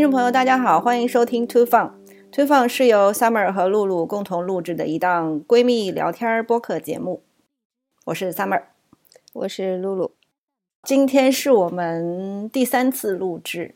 听众朋友，大家好，欢迎收听 Two Fun。Two Fun 是由 Summer 和露露共同录制的一档闺蜜聊天播客节目。我是 Summer，我是露露。今天是我们第三次录制，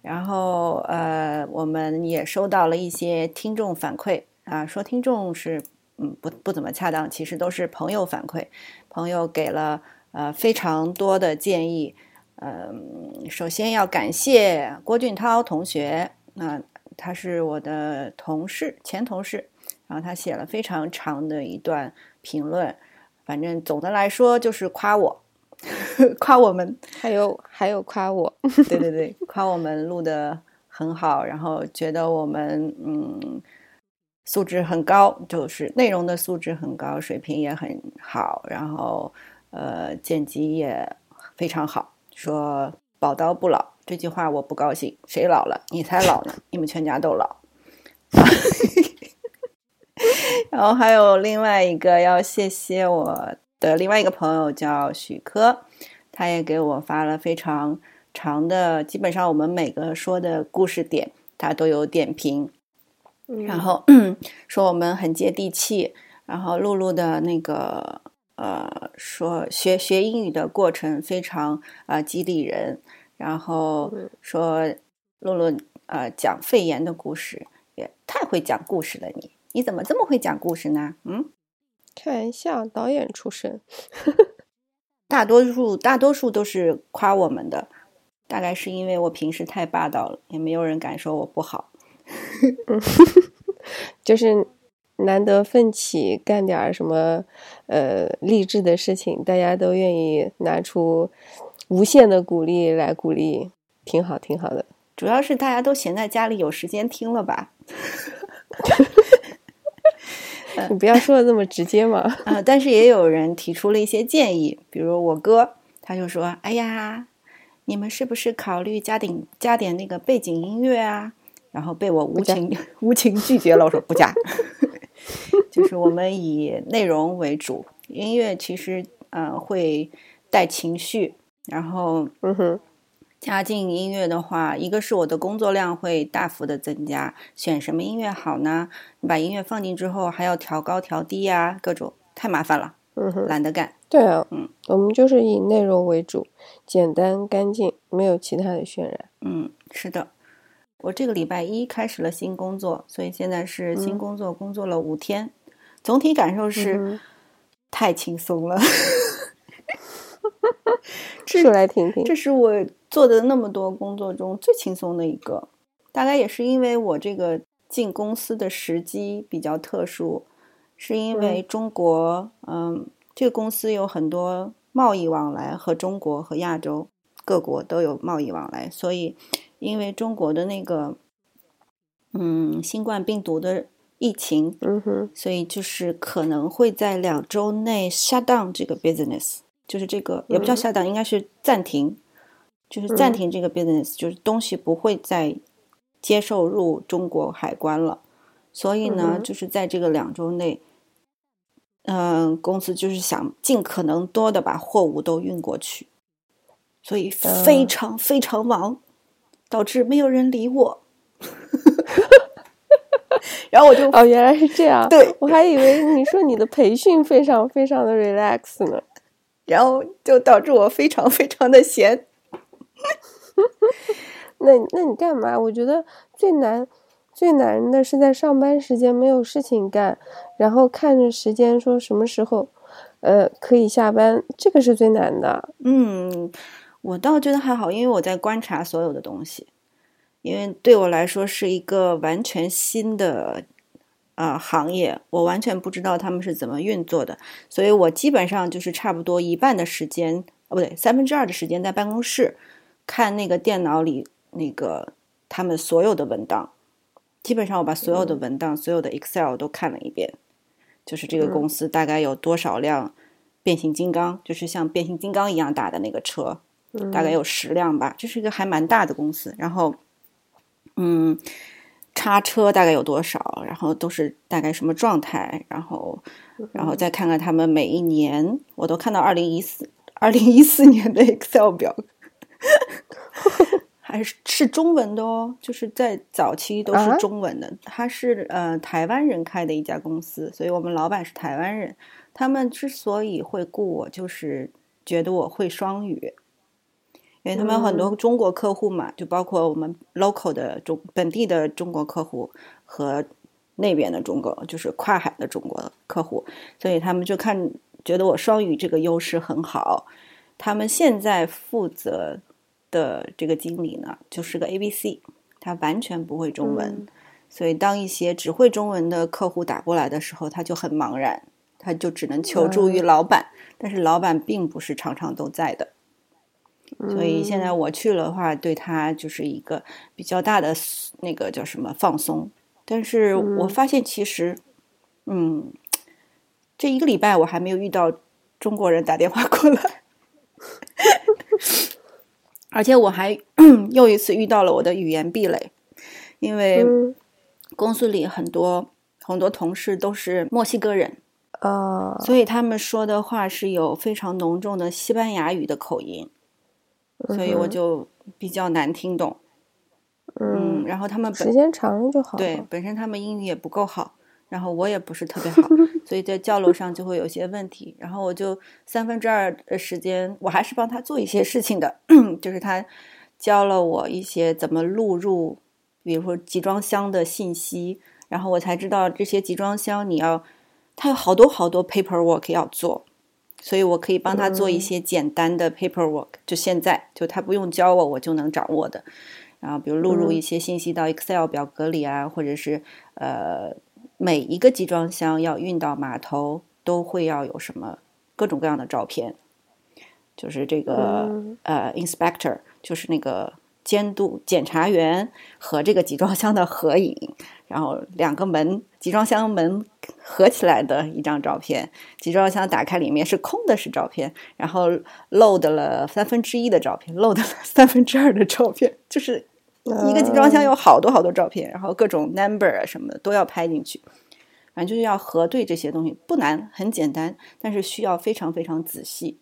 然后呃，我们也收到了一些听众反馈啊，说听众是嗯不不怎么恰当，其实都是朋友反馈，朋友给了呃非常多的建议。嗯，首先要感谢郭俊涛同学，那他是我的同事，前同事，然后他写了非常长的一段评论，反正总的来说就是夸我，夸我们，还有还有夸我，对对对，夸我们录的很好，然后觉得我们嗯素质很高，就是内容的素质很高，水平也很好，然后呃剪辑也非常好。说“宝刀不老”这句话我不高兴，谁老了？你才老呢！你们全家都老。然后还有另外一个要谢谢我的另外一个朋友叫许科，他也给我发了非常长的，基本上我们每个说的故事点他都有点评，然后 说我们很接地气，然后露露的那个。呃，说学学英语的过程非常啊激励人，然后说露露呃讲肺炎的故事也太会讲故事了，你你怎么这么会讲故事呢？嗯，开玩笑，导演出身，大多数大多数都是夸我们的，大概是因为我平时太霸道了，也没有人敢说我不好，就是。难得奋起干点什么，呃，励志的事情，大家都愿意拿出无限的鼓励来鼓励，挺好，挺好的。主要是大家都闲在家里，有时间听了吧？你不要说的这么直接嘛。啊，但是也有人提出了一些建议，比如我哥，他就说：“哎呀，你们是不是考虑加点加点那个背景音乐啊？”然后被我无情无情拒绝了，我说不加。就是我们以内容为主，音乐其实呃会带情绪，然后嗯哼，加进音乐的话，一个是我的工作量会大幅的增加，选什么音乐好呢？你把音乐放进之后还要调高调低呀，各种太麻烦了，嗯哼，懒得干。对啊，嗯，我们就是以内容为主，简单干净，没有其他的渲染。嗯，是的。我这个礼拜一开始了新工作，所以现在是新工作，工作了五天，总体感受是 太轻松了。说来听听，这是我做的那么多工作中最轻松的一个。大概也是因为我这个进公司的时机比较特殊，是因为中国，嗯，这个公司有很多贸易往来，和中国和亚洲各国都有贸易往来，所以。因为中国的那个，嗯，新冠病毒的疫情，嗯哼，所以就是可能会在两周内 shut down 这个 business，就是这个也不叫 shut down，应该是暂停，就是暂停这个 business，就是东西不会再接受入中国海关了。所以呢，就是在这个两周内，嗯，公司就是想尽可能多的把货物都运过去，所以非常非常忙。导致没有人理我，然后我就哦，原来是这样。对，我还以为你说你的培训非常非常的 relax 呢，然后就导致我非常非常的闲。那那你干嘛？我觉得最难最难的是在上班时间没有事情干，然后看着时间说什么时候呃可以下班，这个是最难的。嗯。我倒觉得还好，因为我在观察所有的东西，因为对我来说是一个完全新的啊行业，我完全不知道他们是怎么运作的，所以我基本上就是差不多一半的时间，哦不对，三分之二的时间在办公室看那个电脑里那个他们所有的文档，基本上我把所有的文档、所有的 Excel 都看了一遍，就是这个公司大概有多少辆变形金刚，就是像变形金刚一样大的那个车。大概有十辆吧，这是一个还蛮大的公司。然后，嗯，叉车大概有多少？然后都是大概什么状态？然后，然后再看看他们每一年，我都看到二零一四二零一四年的 Excel 表，还 还是是中文的哦，就是在早期都是啊中文的。他是呃台湾人开的一家公司，所以我们老板是台湾人。他们之所以会雇我，就是觉得我会双语，因为他们有很多中国客户嘛，就包括我们 local 的中本地的中国客户和那边的中国，就是跨海的中国客户，所以他们就看觉得我双语这个优势很好。他们现在负责的这个经理呢，就是个 A B C，他完全不会中文，嗯所以当一些只会中文的客户打过来的时候，他就很茫然，他就只能求助于老板，但是老板并不是常常都在的。所以现在我去了的话，对他就是一个比较大的那个叫什么放松。但是我发现其实，嗯，这一个礼拜我还没有遇到中国人打电话过来，而且我还 又一次遇到了我的语言壁垒，因为嗯。公司里很多很多同事都是墨西哥人，呃，所以他们说的话是有非常浓重的西班牙语的口音，所以我就比较难听懂。嗯，然后他们本时间长了就好了。对本身他们英语也不够好，然后我也不是特别好，所以在交流 上就会有些问题。然后我就三分之二的时间，我还是帮他做一些事情的，就是他教了我一些怎么录入，比如说集装箱的信息，然后我才知道这些集装箱你要，他有好多好多 paperwork 要做。所以我可以帮他做一些简单的 paperwork，、就现在就他不用教我，我就能掌握的。然后比如录入一些信息到 Excel 表格里啊，或者是呃每一个集装箱要运到码头都会要有什么各种各样的照片，就是这个、嗯。呃 inspector 就是那个监督检查员和这个集装箱的合影，然后两个门集装箱门合起来的一张照片，集装箱打开里面是空的，是照片，然后 load 了三分之一的照片，load 了三分之二的照片，就是一个集装箱有好多好多照片，然后各种 number 啊什么的都要拍进去，反正就是要核对这些东西，不难，很简单，但是需要非常非常仔细。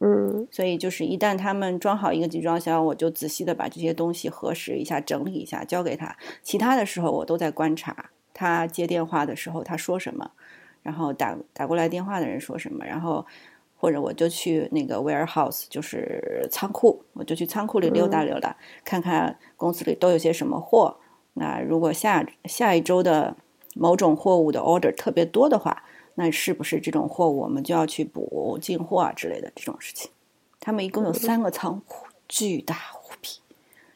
嗯所以就是一旦他们装好一个集装箱，我就仔细的把这些东西核实一下、整理一下，交给他。其他的时候我都在观察他接电话的时候他说什么，然后打打过来电话的人说什么，然后或者我就去那个 warehouse，就是仓库，我就去仓库里溜达溜达，看看公司里都有些什么货。那如果下下一周的某种货物的 order 特别多的话，那是不是这种货物我们就要去补进货啊之类的这种事情？他们一共有三个仓库，巨大无比。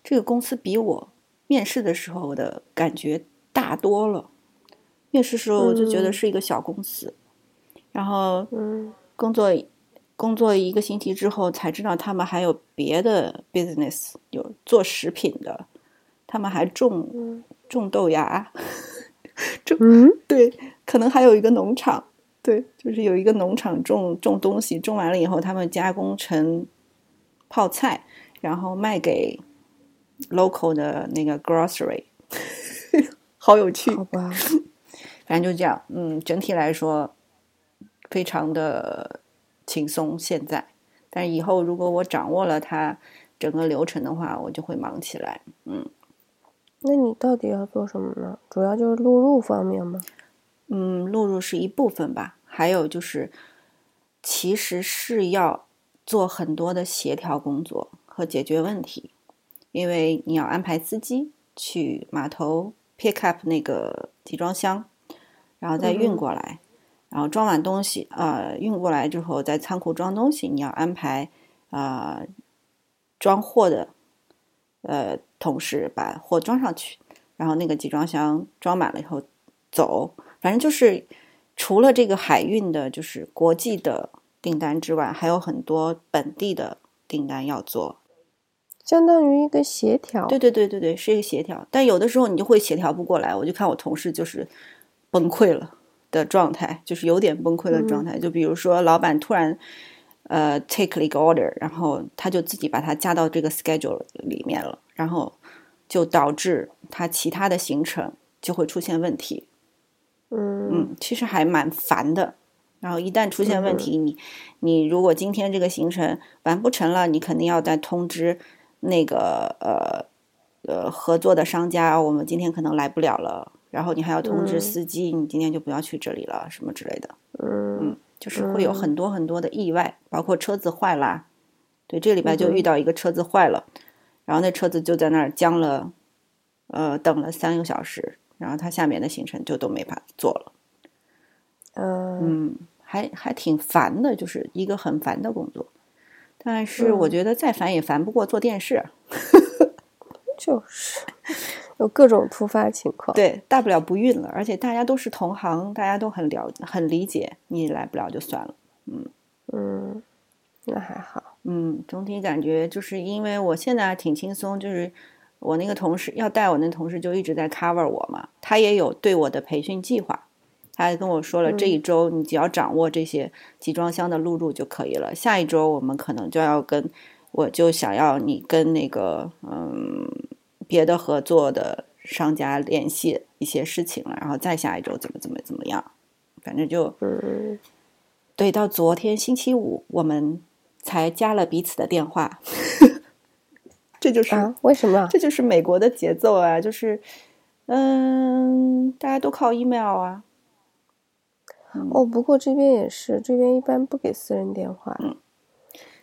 这个公司比我面试的时候的感觉大多了。面试时候我就觉得是一个小公司，然后嗯。工作工作一个星期之后才知道他们还有别的 business，有做食品的，他们还种种豆芽，种嗯？对，可能还有一个农场，对，就是有一个农场种种东西，种完了以后，他们加工成泡菜，然后卖给 local 的那个 grocery，好有趣。好吧，反正就这样，嗯，整体来说非常的轻松。现在，但以后如果我掌握了它整个流程的话，我就会忙起来。嗯那你到底要做什么呢？主要就是录入方面吗？嗯，录入是一部分吧，还有就是，其实是要做很多的协调工作和解决问题，因为你要安排司机去码头 pick up 那个集装箱，然后再运过来，然后装完东西，呃，运过来之后在仓库装东西，你要安排啊、呃装货的呃同事把货装上去，然后那个集装箱装满了以后走，反正就是除了这个海运的，就是国际的订单之外，还有很多本地的订单要做。相当于一个协调。对对对对对，是一个协调，但有的时候你就会协调不过来。我就看我同事就是崩溃了的状态，就是有点崩溃的状态。就比如说，老板突然呃 take 了一个 order，然后他就自己把它加到这个 schedule 里面了，然后就导致他其他的行程就会出现问题。嗯嗯，其实还蛮烦的。然后一旦出现问题，你你如果今天这个行程完不成了，你肯定要再通知那个呃呃合作的商家，我们今天可能来不了了，然后你还要通知嗯司机，你今天就不要去这里了，什么之类的。嗯就是会有很多很多的意外，包括车子坏啦。对，这个礼拜就遇到一个车子坏了，然后那车子就在那儿僵了，呃，等了三个小时，然后他下面的行程就都没法做了。嗯嗯，还还挺烦的，就是一个很烦的工作。但是我嗯觉得再烦也烦不过做电视，就是有各种突发情况。对，大不了不孕了，而且大家都是同行，大家都很了很理解，你来不了就算了。嗯，那还好。嗯，总体感觉就是因为我现在还挺轻松，就是我那个同事要带我那同事就一直在 cover 我嘛，他也有对我的培训计划，他还跟我说了，这一周你只要掌握这些集装箱的录入就可以了，下一周我们可能就要跟，我就想要你跟那个嗯别的合作的商家联系一些事情了，然后再下一周怎么怎么怎么样，反正就嗯对，到昨天星期五我们才加了彼此的电话，这就是、啊？为什么？这就是美国的节奏啊，就是嗯，大家都靠 email 啊，哦，不过这边也是，这边一般不给私人电话，嗯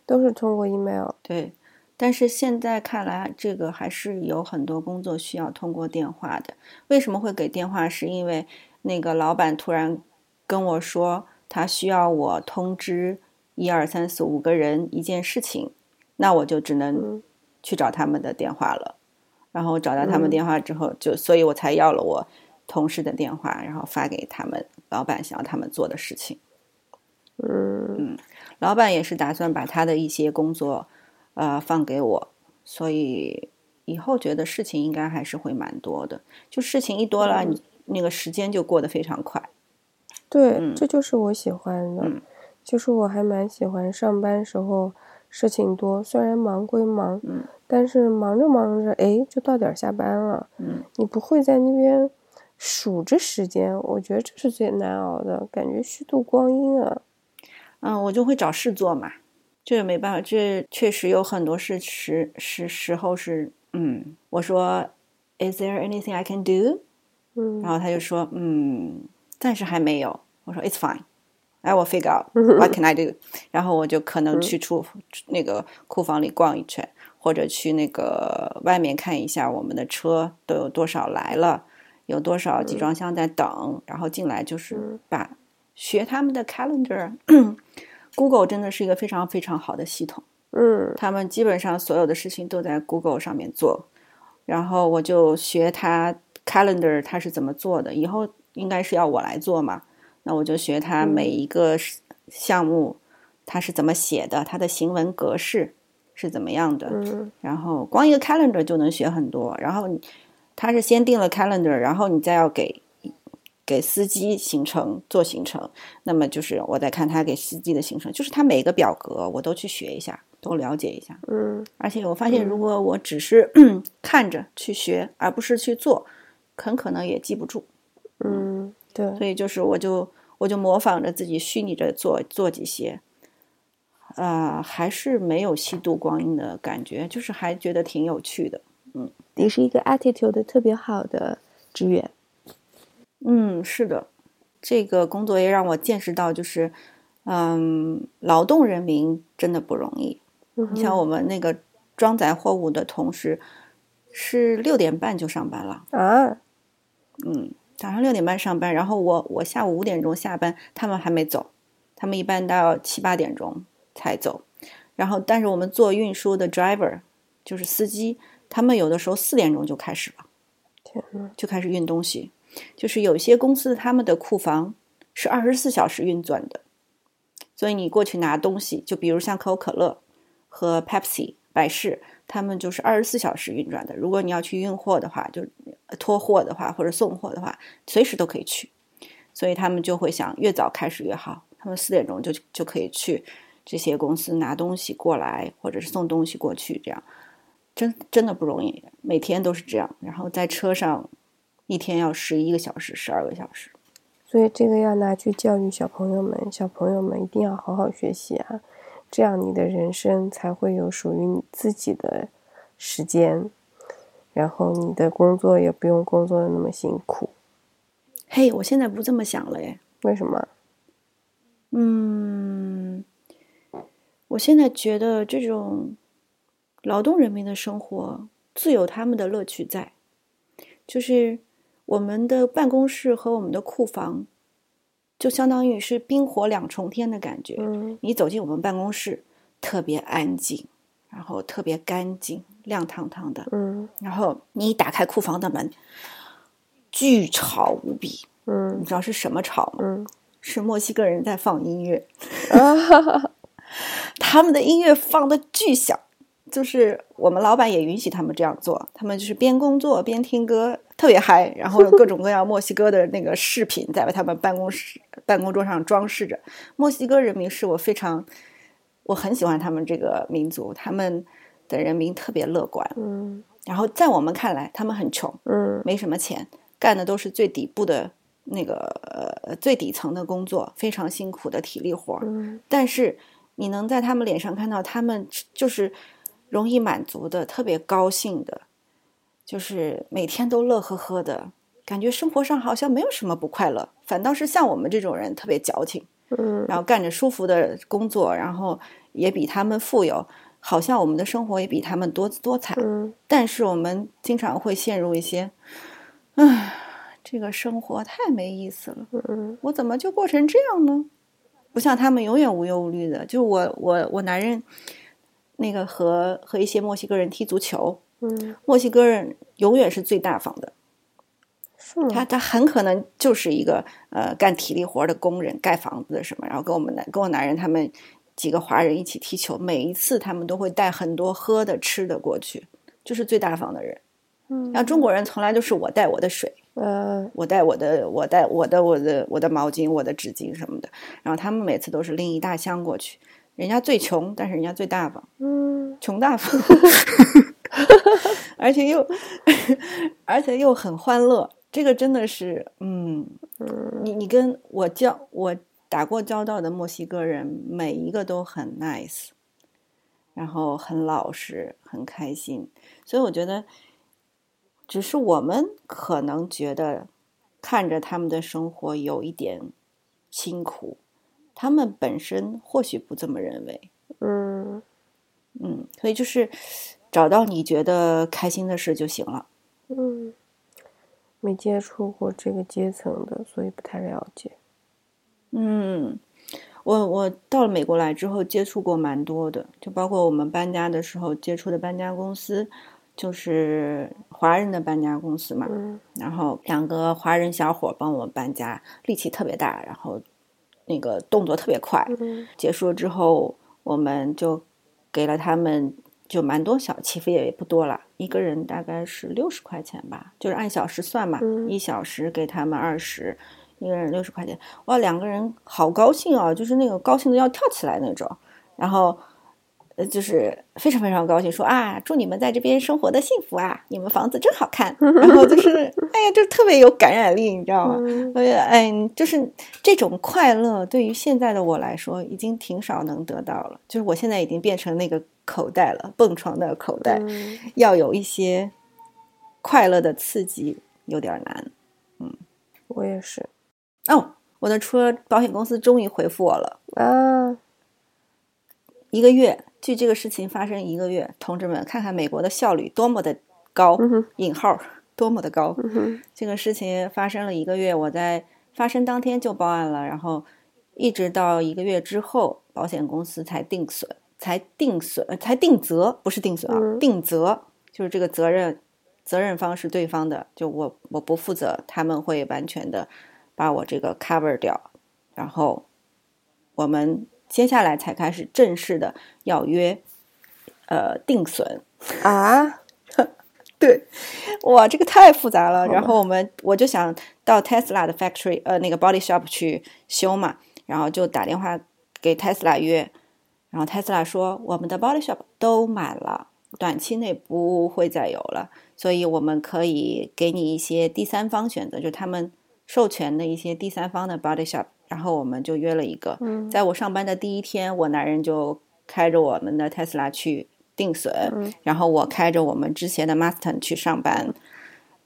都是通过 email。对。但是现在看来，这个还是有很多工作需要通过电话的。为什么会给电话？是因为那个老板突然跟我说，他需要我通知一二三四五个人一件事情，那我就只能嗯去找他们的电话了。然后找到他们嗯电话之后，就所以我才要了我同事的电话，然后发给他们老板想要他们做的事情。嗯老板也是打算把他的一些工作，呃，放给我，所以以后觉得事情应该还是会蛮多的。就事情一多了，嗯你那个时间就过得非常快。对，嗯这就是我喜欢的。嗯就是我还蛮喜欢上班时候事情多，虽然忙归忙，嗯但是忙着忙着，哎，就到点儿下班了。嗯你不会在那边数着时间，我觉得这是最难熬的，感觉虚度光阴啊。嗯，我就会找事做嘛，这也没办法，这确实有很多事时时时候是，嗯，我说，Is there anything I can do？嗯然后他就说，嗯，暂时还没有。我说 It's fine, I will figure out what can I do。然后我就可能去出那个库房里逛一圈，或者去那个外面看一下我们的车都有多少来了，有多少集装箱在等，然后进来就是把学他们的 calendar。Google 真的是一个非常非常好的系统。嗯他们基本上所有的事情都在 Google 上面做，然后我就学他 Calendar 他是怎么做的，以后应该是要我来做嘛，那我就学他每一个项目他是怎么写的，他的行文格式是怎么样的，嗯然后光一个 Calendar 就能学很多，然后你他是先定了 Calendar，然后你再要给给司机行程做行程，那么就是我在看他给司机的行程，就是他每个表格我都去学一下，都了解一下。嗯而且我发现，如果我只是 看着去学，而不是去做，很可能也记不住。嗯，对，所以就是我就我就模仿着自己虚拟着做做几些，呃，还是没有虚度光阴的感觉，就是还觉得挺有趣的。你是一个 attitude 特别好的职员。嗯，是的，这个工作也让我见识到，就是嗯，劳动人民真的不容易。嗯你像我们那个装载货物的同事，是六点半就上班了。啊，嗯，早上六点半上班，然后我我下午五点钟下班，他们还没走，他们一般都要七八点钟才走。然后，但是我们做运输的 driver 就是司机，他们有的时候四点钟就开始了，天，就开始运东西。就是有些公司他们的库房是二十四小时运转的，所以你过去拿东西，就比如像可口可乐和 Pepsi 百事，他们就是二十四小时运转的。如果你要去运货的话，就拖货的话或者送货的话，随时都可以去。所以他们就会想越早开始越好。他们四点钟就就可以去这些公司拿东西过来，或者是送东西过去，这样真真的不容易，每天都是这样。然后在车上一天要十一个小时、十二个小时。所以这个要拿去教育小朋友们，小朋友们一定要好好学习啊，这样你的人生才会有属于你自己的时间。然后你的工作也不用工作的那么辛苦。嘿，我现在不这么想了耶。为什么？嗯，我现在觉得这种劳动人民的生活自有他们的乐趣在，就是我们的办公室和我们的库房，就相当于是冰火两重天的感觉。嗯你走进我们办公室，特别安静，然后特别干净，亮堂堂的。嗯然后你一打开库房的门，巨吵无比。嗯你知道是什么吵吗？嗯是墨西哥人在放音乐，他们的音乐放的巨响，就是我们老板也允许他们这样做，他们就是边工作边听歌，特别嗨，然后有各种各样墨西哥的那个饰品在他们办公室办公桌上装饰着。墨西哥人民是我非常，我很喜欢他们这个民族，他们的人民特别乐观，嗯然后在我们看来，他们很穷，嗯没什么钱，干的都是最底部的那个呃最底层的工作，非常辛苦的体力活儿。嗯但是你能在他们脸上看到，他们就是容易满足的，特别高兴的，就是每天都乐呵呵的，感觉生活上好像没有什么不快乐，反倒是像我们这种人特别矫情，嗯然后干着舒服的工作，然后也比他们富有，好像我们的生活也比他们多姿多彩。嗯但是我们经常会陷入一些，唉，这个生活太没意思了，嗯我怎么就过成这样呢？不像他们永远无忧无虑的。就我我我男人，那个和和一些墨西哥人踢足球，嗯，墨西哥人永远是最大方的，是？他他很可能就是一个呃干体力活的工人，盖房子的什么，然后跟我们男跟我男人他们几个华人一起踢球，每一次他们都会带很多喝的吃的过去，就是最大方的人。嗯然后中国人从来都是我带我的水，呃我带我的我带我的我的我的毛巾、我的纸巾什么的，然后他们每次都是拎一大箱过去。人家最穷，但是人家最大方，嗯穷大方，而且又而且又很欢乐。这个真的是，嗯，嗯你你跟我交我打过交道的墨西哥人，每一个都很 nice，然后很老实，很开心。所以我觉得，只是我们可能觉得看着他们的生活有一点辛苦，他们本身或许不这么认为。嗯嗯，所以就是找到你觉得开心的事就行了。嗯，没接触过这个阶层的，所以不太了解。嗯，我我到了美国来之后，接触过蛮多的，就包括我们搬家的时候接触的搬家公司，就是华人的搬家公司嘛。嗯然后两个华人小伙帮我搬家，力气特别大，然后那个动作特别快。嗯结束了之后，我们就给了他们就蛮多小，其实也不多了，一个人大概是六十块钱吧，就是按小时算嘛，嗯一小时给他们二十，一个人六十块钱，哇，两个人好高兴啊，就是那个高兴的要跳起来那种，然后。呃，就是非常非常高兴，说啊，祝你们在这边生活的幸福啊，你们房子真好看。然后就是，哎呀，就特别有感染力，你知道吗？嗯我觉得，哎，就是这种快乐，对于现在的我来说，已经挺少能得到了。就是我现在已经变成那个口袋了，蹦床的口袋，嗯要有一些快乐的刺激，有点难。嗯我也是哦，我的车保险公司终于回复我了，啊，一个月，距这个事情发生一个月，同志们，看看美国的效率多么的高嗯，引号多么的高。嗯这个事情发生了一个月，我在发生当天就报案了，然后一直到一个月之后，保险公司才定损，才定损，呃才定责，不是定损啊，嗯定责就是这个责任，责任方是对方的，就我我不负责，他们会完全的把我这个 cover 掉，然后我们接下来才开始正式的要约，呃，定损，啊，对，哇，这个太复杂了。然后我们我就想到 Tesla 的 factory，呃，那个 body shop 去修嘛，然后就打电话给 Tesla 约，然后 Tesla 说我们的 body shop 都满了，短期内不会再有了，所以我们可以给你一些第三方选择，就他们授权的一些第三方的 body shop。然后我们就约了一个，嗯在我上班的第一天，我男人就开着我们的 Tesla 去定损，嗯然后我开着我们之前的 Mustang 去上班，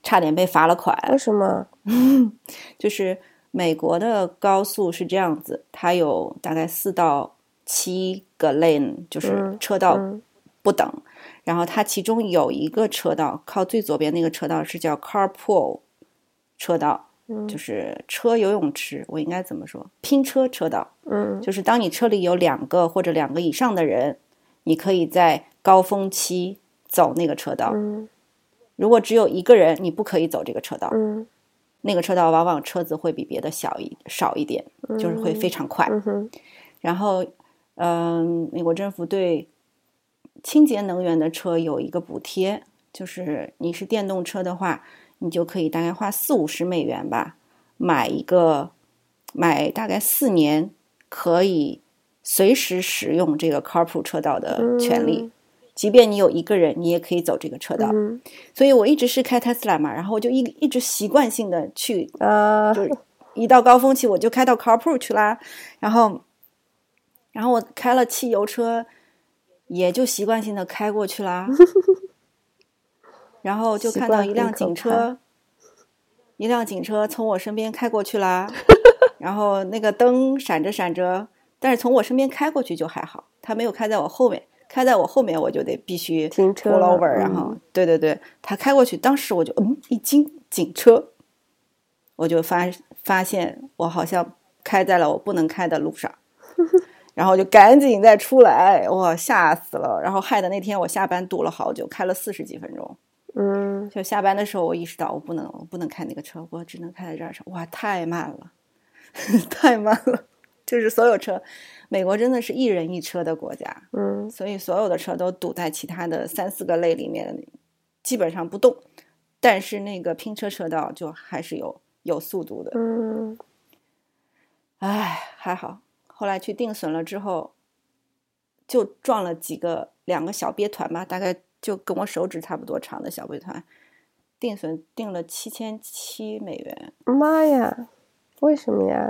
差点被罚了款。为什么？就是美国的高速是这样子，它有大概四到七个 lane，就是嗯车道嗯不等。然后它其中有一个车道，靠最左边那个车道是叫 carpool 车道，嗯就是车游泳池，我应该怎么说？拼车车道，嗯就是当你车里有两个或者两个以上的人，你可以在高峰期走那个车道。嗯如果只有一个人，你不可以走这个车道。嗯那个车道往往车子会比别的小一少一点，就是会非常快。嗯哼然后，嗯、美国政府对清洁能源的车有一个补贴，就是你是电动车的话，你就可以大概花四五十美元吧，买一个买大概四年，可以随时使用这个 carpool 车道的权利。嗯即便你有一个人，你也可以走这个车道。嗯所以我一直是开特斯拉嘛，然后我就一一直习惯性的去呃就是一到高峰期我就开到 carpool 去啦，然后，然后我开了汽油车，也就习惯性的开过去啦，然后就看到一辆警车，一辆警车从我身边开过去啦，然后那个灯闪着闪着，但是从我身边开过去就还好，他没有开在我后面，开在我后面我就得必须停车 over，然后、对对对，他开过去，当时我就嗯一惊，警车，我就发发现我好像开在了我不能开的路上，然后就赶紧再出来，哇，吓死了！然后害得那天我下班堵了好久，开了四十几分钟。嗯就下班的时候，我意识到我不能，我不能开那个车，我只能开在这儿上。哇，太慢了，太慢了！就是所有车，美国真的是一人一车的国家，嗯所以所有的车都堵在其他的三四个类里面，基本上不动。但是那个拼车车道就还是有有速度的，嗯唉，还好。后来去定损了之后，就撞了几个两个小鳖团吧，大概就跟我手指差不多长的小鳖团，定损定了七千七美元。妈呀，为什么呀？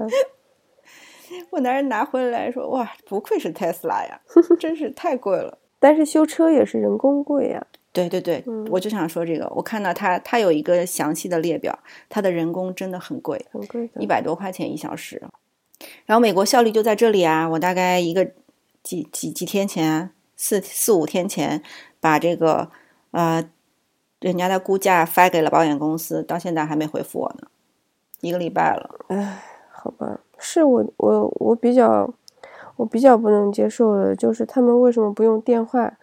我男人拿回来说：“哇，不愧是特斯拉呀，真是太贵了。”但是修车也是人工贵呀。对对对，嗯我就想说这个，我看到他他有一个详细的列表，他的人工真的很贵，很贵的一。百多块钱一小时。然后美国效率就在这里啊！我大概一个几几几天前，四四五天前，把这个呃人家的估价发给了保险公司，到现在还没回复我呢，一个礼拜了。好吧，是我我我比较我比较不能接受的，就是他们为什么不用电话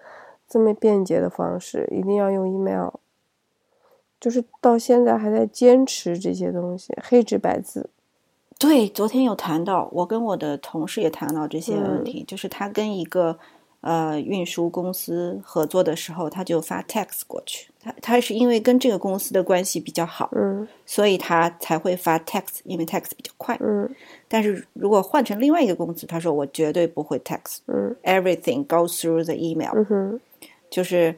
这么便捷的方式，一定要用 email？就是到现在还在坚持这些东西，黑纸白字。对，昨天有谈到，我跟我的同事也谈到这些问嗯题，就是他跟一个呃运输公司合作的时候，他就发 text 过去，他他是因为跟这个公司的关系比较好，嗯所以他才会发 text，因为 text 比较快。嗯。但是如果换成另外一个公司，他说我绝对不会 text，everything 嗯。goes through the email，、嗯哼。就是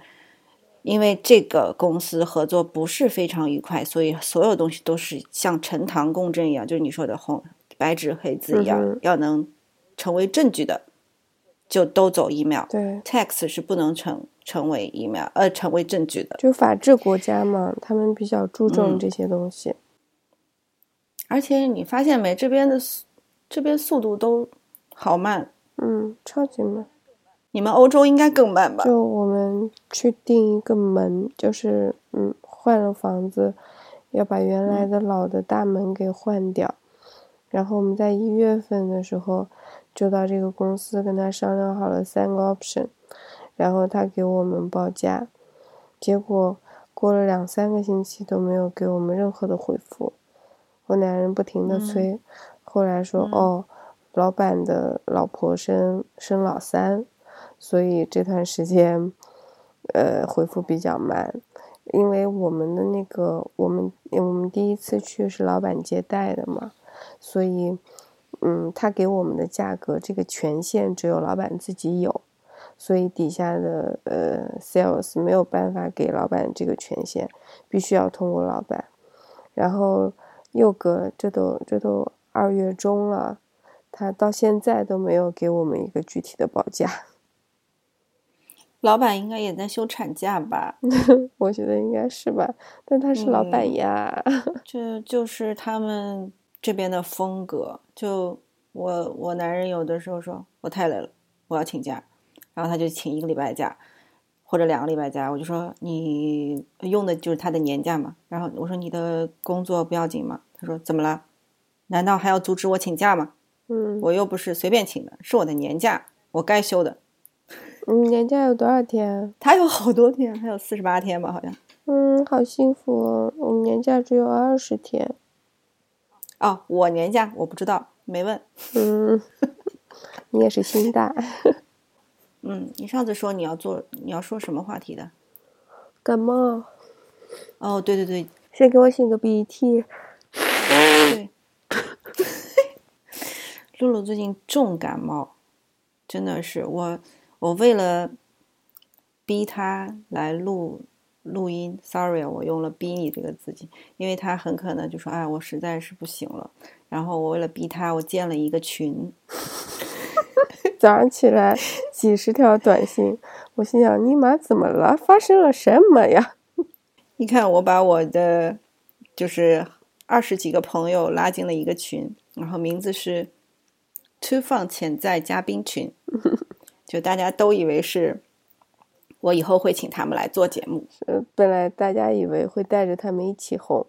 因为这个公司合作不是非常愉快，所以所有东西都是像呈堂共振一样，就是你说的红白纸黑字一样，嗯要能成为证据的，就都走 email。对，text 是不能成成为 email，呃，成为证据的。就法治国家嘛，他们比较注重嗯这些东西。而且你发现没，这边的速这边速度都好慢，嗯，超级慢。你们欧洲应该更慢吧？就我们去订一个门，就是嗯，换了房子，要把原来的老的大门给换掉。然后我们在一月份的时候，就到这个公司跟他商量好了三个 option，然后他给我们报价，结果过了两三个星期都没有给我们任何的回复。我男人不停的催，后来说、哦，老板的老婆生生老三，所以这段时间，呃，回复比较慢，因为我们的那个我们我们第一次去是老板接待的嘛，所以，嗯，他给我们的价格这个权限只有老板自己有，所以底下的呃 sales 没有办法给老板这个权限，必须要通过老板，然后又隔这都这都二月中了。他到现在都没有给我们一个具体的报价。老板应该也在休产假吧？我觉得应该是吧，但他是老板嗯呀。这就是他们这边的风格。就我我男人有的时候说我太累了，我要请假，然后他就请一个礼拜假或者两个礼拜假，我就说你用的就是他的年假嘛。然后我说你的工作不要紧吗？他说怎么了？难道还要阻止我请假吗？嗯，我又不是随便请的，是我的年假，我该休的。你年假有多少天？他有好多天，还有四十八天吧，好像。嗯，好幸福哦！我们年假只有二十天。哦，我年假我不知道，没问。嗯，你也是心大。嗯，你上次说你要做，你要说什么话题的？感冒，哦，对对对先给我擤个鼻涕。对，露露最近重感冒，真的是我，我为了逼他来录录音，sorry，我用了“逼你”这个字迹，因为他很可能就说，哎，我实在是不行了。然后我为了逼他，我建了一个群，早上起来几十条短信，我心想：尼玛怎么了？发生了什么呀？你看，我把我的就是二十几个朋友拉进了一个群，然后名字是“吃放潜在嘉宾群 ”，就大家都以为是我以后会请他们来做节目呃，本来大家以为会带着他们一起红，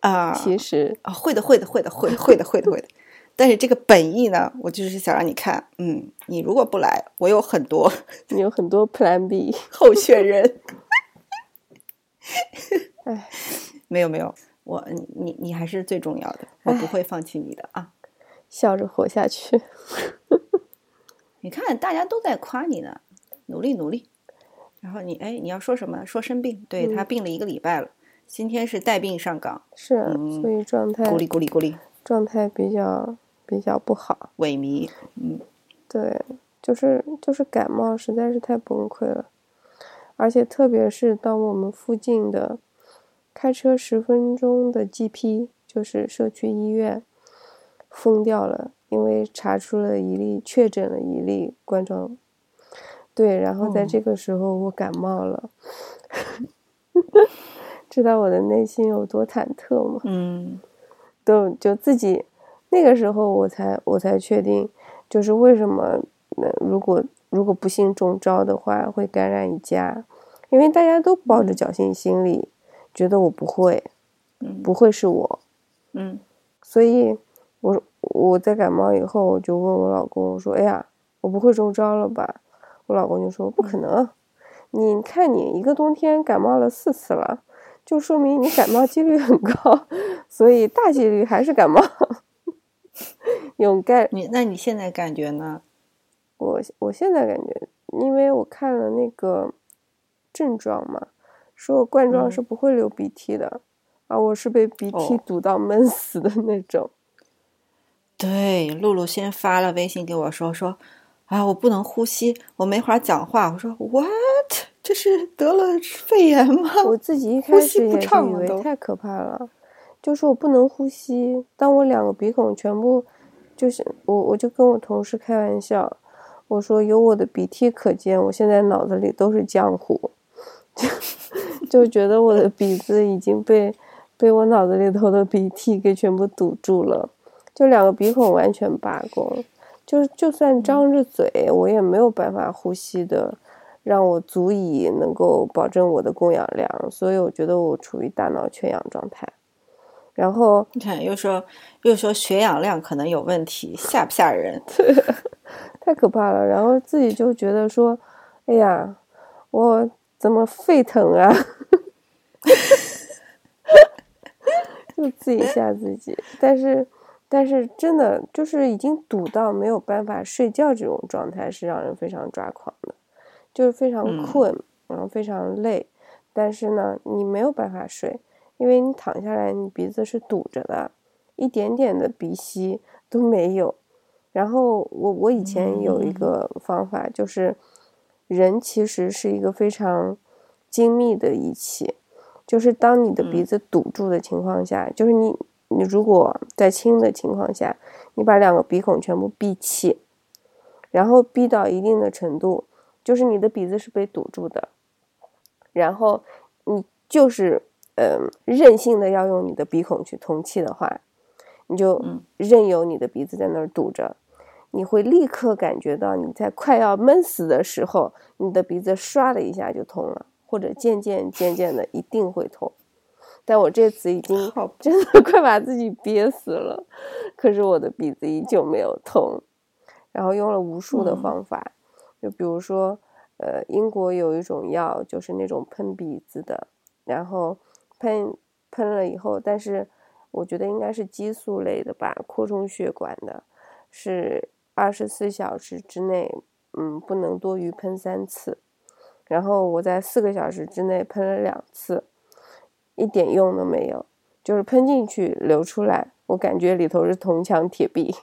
啊。其实啊，会的，会的，会的，会的，会的，会的，会的。但是这个本意呢，我就是想让你看，嗯，你如果不来，我有很多 你有很多 Plan B。候选人。哎，没有没有，我你你还是最重要的，我不会放弃你的啊。笑着活下去。你看，大家都在夸你呢，努力努力。然后你哎，你要说什么？说生病，对、他病了一个礼拜了，今天是带病上岗，是，嗯所以状态鼓励鼓励鼓励，状态比较比较不好。萎靡，嗯，对，就是就是感冒实在是太崩溃了，而且特别是当我们附近的开车十分钟的 GP，就是社区医院封掉了，因为查出了一例确诊了一例冠状。对，然后在哦这个时候我感冒了，知道我的内心有多忐忑吗？嗯。都就自己那个时候我才我才确定，就是为什么那如果如果不幸中招的话会感染一家，因为大家都抱着侥幸心理，觉得我不会，嗯。不会是我，嗯。所以我我在感冒以后我就问我老公我说哎呀我不会中招了吧？我老公就说不可能，你看你一个冬天感冒了四次了。就说明你感冒几率很高，所以大几率还是感冒。有概，你那你现在感觉呢？我我现在感觉，因为我看了那个症状嘛，说冠状嗯是不会流鼻涕的，啊我是被鼻涕哦堵到闷死的那种。对，露露先发了微信给我说说，啊，我不能呼吸，我没法讲话。我说 what？这是得了肺炎吗？我自己一开始也是以为太可怕了，就是我不能呼吸。当我两个鼻孔全部，就是我我就跟我同事开玩笑，我说有我的鼻涕可见，我现在脑子里都是浆糊，就就觉得我的鼻子已经被被我脑子里头的鼻涕给全部堵住了，就两个鼻孔完全罢工，就是就算张着嘴，我也没有办法呼吸的。让我足以能够保证我的供氧量，所以我觉得我处于大脑缺氧状态。然后你看，又说又说血氧量可能有问题，吓不吓人？太可怕了，然后自己就觉得说，哎呀，我怎么沸腾啊？就自己吓自己，但是但是真的就是已经堵到没有办法睡觉这种状态，是让人非常抓狂的。就是非常嗯困，然后非常累，但是呢，你没有办法睡，因为你躺下来，你鼻子是堵着的，一点点的鼻息都没有。然后我我以前有一个方法，就是人其实是一个非常精密的仪器，就是当你的鼻子堵住的情况下，就是你你如果在轻的情况下，你把两个鼻孔全部闭气，然后闭到一定的程度。就是你的鼻子是被堵住的，然后你就是嗯任性的要用你的鼻孔去通气的话，你就任由你的鼻子在那儿堵着，你会立刻感觉到你在快要闷死的时候，你的鼻子唰的一下就通了，或者渐渐渐渐的一定会通。但我这次已经真的 快把自己憋死了，可是我的鼻子依旧没有通，然后用了无数的方法，就比如说，呃，英国有一种药，就是那种喷鼻子的，然后喷喷了以后，但是我觉得应该是激素类的吧，扩充血管的，是二十四小时之内，嗯，不能多于喷三次，然后我在四个小时之内喷了两次。一点用都没有，就是喷进去流出来，我感觉里头是铜墙铁壁，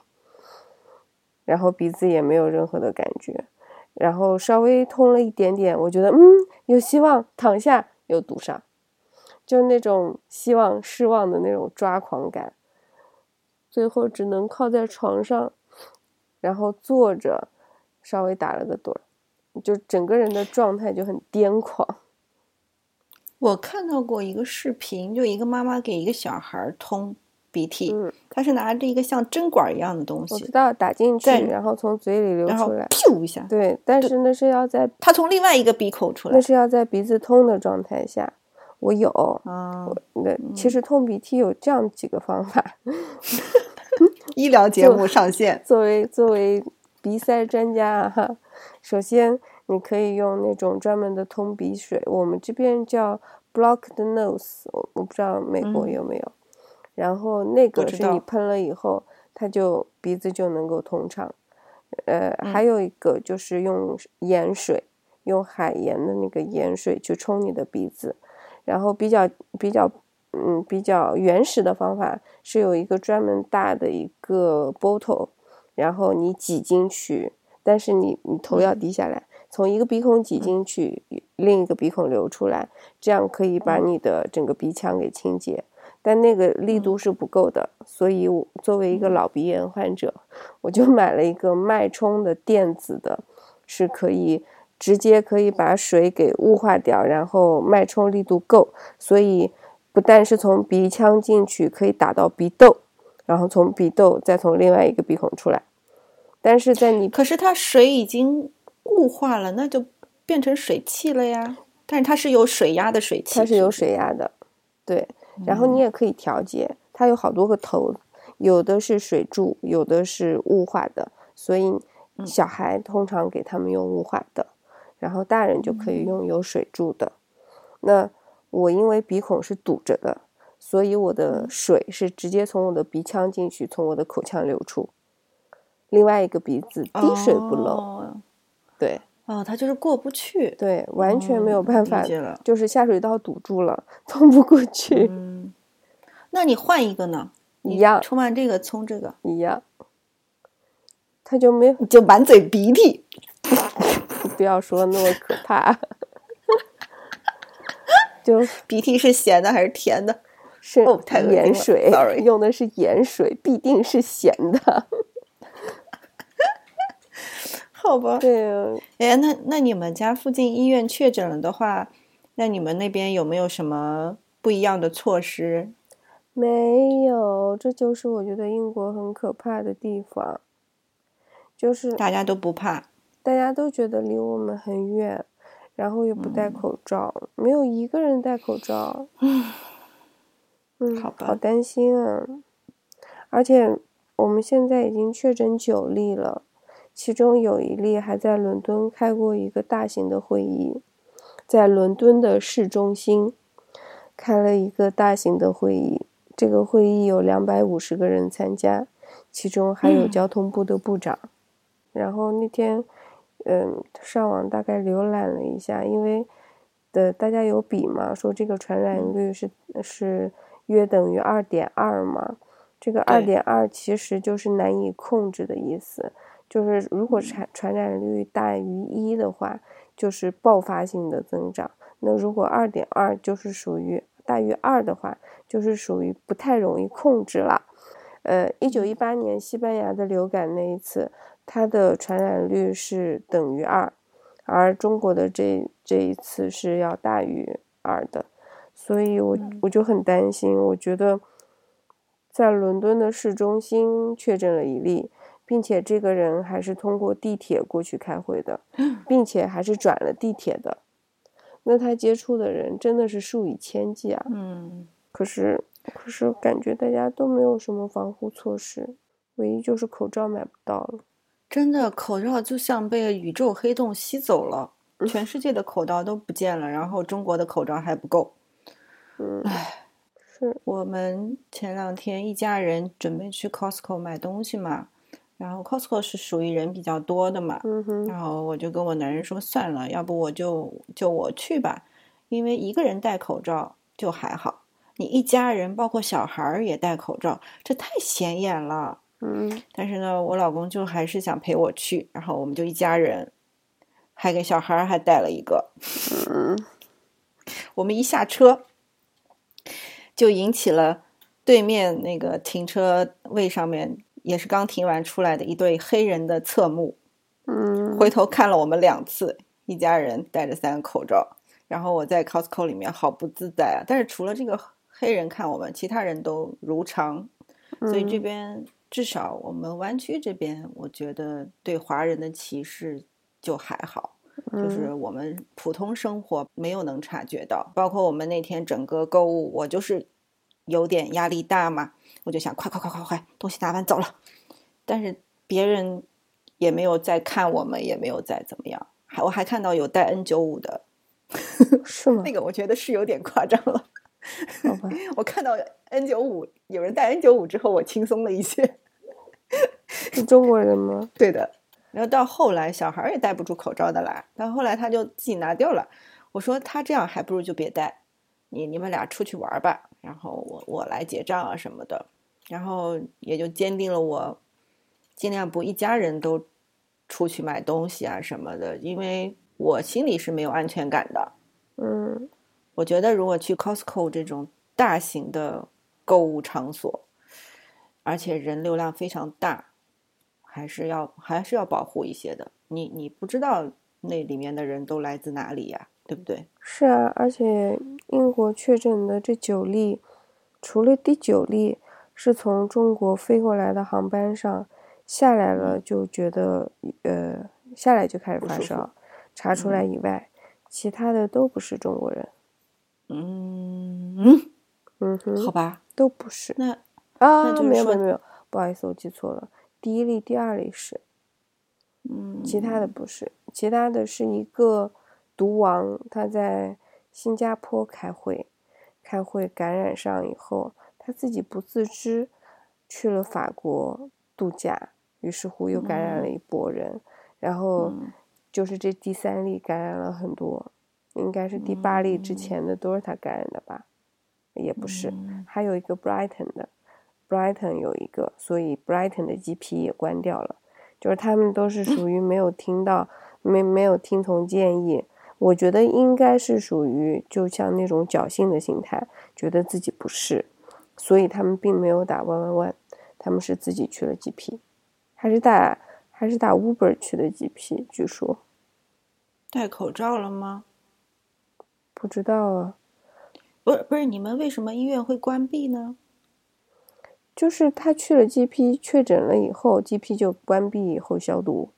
然后鼻子也没有任何的感觉，然后稍微通了一点点，我觉得嗯有希望，躺下又堵上，就那种希望失望的那种抓狂感，最后只能靠在床上，然后坐着，稍微打了个盹儿，就整个人的状态就很癫狂。我看到过一个视频，就一个妈妈给一个小孩通鼻涕，嗯，她是拿着一个像针管一样的东西，我知道打进去，然后从嘴里流出来，噗一下，对，但是那是要在他从另外一个鼻孔出来，那是要在鼻子通的状态下。我有啊，那其实通鼻涕有这样几个方法，医疗节目上线，作为作为鼻塞专家哈，首先。你可以用那种专门的通鼻水，我们这边叫 blocked nose，我我不知道美国有没有。然后那个是你喷了以后，它就鼻子就能够通畅。呃，还有一个就是用盐水，用海盐的那个盐水去冲你的鼻子。然后比较比较嗯比较原始的方法是有一个专门大的一个 bottle，然后你挤进去，但是你你头要低下来。从一个鼻孔挤进去，另一个鼻孔流出来，这样可以把你的整个鼻腔给清洁。但那个力度是不够的，所以我作为一个老鼻炎患者，我就买了一个脉冲的电子的，是可以直接可以把水给雾化掉，然后脉冲力度够，所以不但是从鼻腔进去可以打到鼻窦，然后从鼻窦再从另外一个鼻孔出来。但是在你可是它水已经。雾化了，那就变成水汽了呀。但是它是有水压的水汽，它是有水压的，对。然后你也可以调节，它有好多个头，有的是水柱，有的是雾化的。所以小孩通常给他们用雾化的，然后大人就可以用有水柱的。那我因为鼻孔是堵着的，所以我的水是直接从我的鼻腔进去，从我的口腔流出。另外一个鼻子滴水不漏。对，哦，他就是过不去，对，完全没有办法，就是下水道堵住了，通不过去。嗯，那你换一个呢？一样，冲完这个冲这个一样，他就没有就满嘴鼻涕，不要说那么可怕，就鼻涕是咸的还是甜的？是哦盐水，sorry，用的是盐水，必定是咸的。好吧，对啊，哎，那那你们家附近医院确诊了的话，那你们那边有没有什么不一样的措施？没有，这就是我觉得英国很可怕的地方，就是大家都不怕，大家都觉得离我们很远，然后又不戴口罩，没有一个人戴口罩，嗯，嗯，好吧，好担心啊，而且我们现在已经确诊九例了。其中有一例还在伦敦开过一个大型的会议，在伦敦的市中心开了一个大型的会议。这个会议有两百五十个人参加，其中还有交通部的部长。然后那天，嗯，上网大概浏览了一下，因为的大家有比嘛，说这个传染率是是约等于二点二嘛，这个二点二其实就是难以控制的意思。就是如果传传染率大于一的话，就是爆发性的增长。那如果二点二就是属于大于二的话，就是属于不太容易控制了。呃，一九一八年西班牙的流感那一次，它的传染率是等于二，而中国的这这一次是要大于二的，所以我我就很担心。我觉得在伦敦的市中心确诊了一例，并且这个人还是通过地铁过去开会的，并且还是转了地铁的。那他接触的人真的是数以千计啊！嗯，可是可是感觉大家都没有什么防护措施，唯一就是口罩买不到了。真的，口罩就像被宇宙黑洞吸走了，全世界的口罩都不见了，然后中国的口罩还不够。嗯，唉，是我们前两天一家人准备去 Costco 买东西嘛，然后 Costco 是属于人比较多的嘛，嗯，然后我就跟我男人说，算了，要不我就就我去吧，因为一个人戴口罩就还好，你一家人包括小孩儿也戴口罩，这太显眼了。嗯但是呢，我老公就还是想陪我去，然后我们就一家人，还给小孩儿还带了一个。嗯我们一下车，就引起了对面那个停车位上面也是刚停完出来的一对黑人的侧目，嗯，回头看了我们两次，一家人戴着三个口罩，然后我在 Costco 里面好不自在啊。但是除了这个黑人看我们，其他人都如常，所以这边至少我们湾区这边，我觉得对华人的歧视就还好。就是我们普通生活没有能察觉到，包括我们那天整个购物，我就是有点压力大嘛，我就想快快快快快，东西拿完走了。但是别人也没有在看我们，也没有在怎么样，还我还看到有戴 N 九五的，是吗那？个我觉得是有点夸张了。我看到 N 九五有人戴 N 九五之后，我轻松了一些。是中国人吗？对的。然后到后来，小孩儿也戴不住口罩的啦。到后来他就自己拿掉了。我说他这样还不如就别戴，你你们俩出去玩吧，然后我我来结账啊什么的。然后也就坚定了我尽量不一家人都出去买东西啊什么的，因为我心里是没有安全感的。嗯我觉得如果去 Costco 这种大型的购物场所，而且人流量非常大，还是要还是要保护一些的。你你不知道那里面的人都来自哪里呀，对不对？是啊，而且英国确诊的这九例，除了第九例是从中国飞过来的航班上下来了，就觉得呃下来就开始发烧，查出来以外，其他的都不是中国人。嗯 嗯，嗯哼，好吧，都不是那啊，就没有没有没有，不好意思，我记错了，第一例、第二例是，嗯，其他的不是，其他的是一个毒王，他在新加坡开会，开会感染上以后，他自己不自知，去了法国度假，于是乎又感染了一波人，然后嗯就是这第三例感染了很多，应该是第八例之前的都是他感染的吧？也不是，嗯还有一个 Brighton 的，Brighton 有一个，所以 Brighton 的 GP 也关掉了。就是他们都是属于没有听到，没没有听从建议。我觉得应该是属于就像那种侥幸的心态，觉得自己不是，所以他们并没有打 one one one，他们是自己去了 GP，还是打还是打 Uber 去的 GP，据说戴口罩了吗？不知道啊。不是不是，你们为什么医院会关闭呢？就是他去了 GP 确诊了以后，GP 就关闭以后消毒，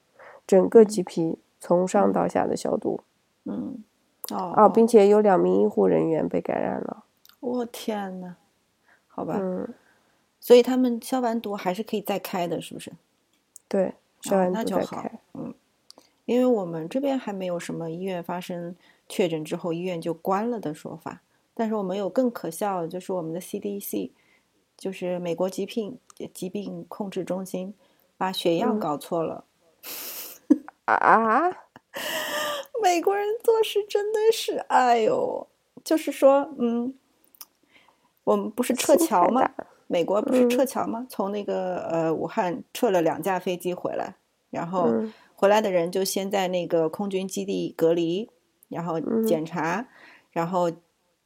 整个 GP 从上到下的消毒嗯，哦啊，并且有两名医护人员被感染了。我天呐，好吧，嗯，所以他们消完毒还是可以再开的，是不是？对，消啊完毒再开。因为我们这边还没有什么医院发生确诊之后医院就关了的说法，但是我们有更可笑的，就是我们的 CDC，就是美国疾病疾病控制中心，把血样嗯搞错了。啊，美国人做事真的是，哎呦，就是说，嗯，我们不是撤侨吗？美国不是嗯撤侨吗？从那个呃武汉撤了两架飞机回来，然后嗯回来的人就先在那个空军基地隔离，然后嗯检查，然后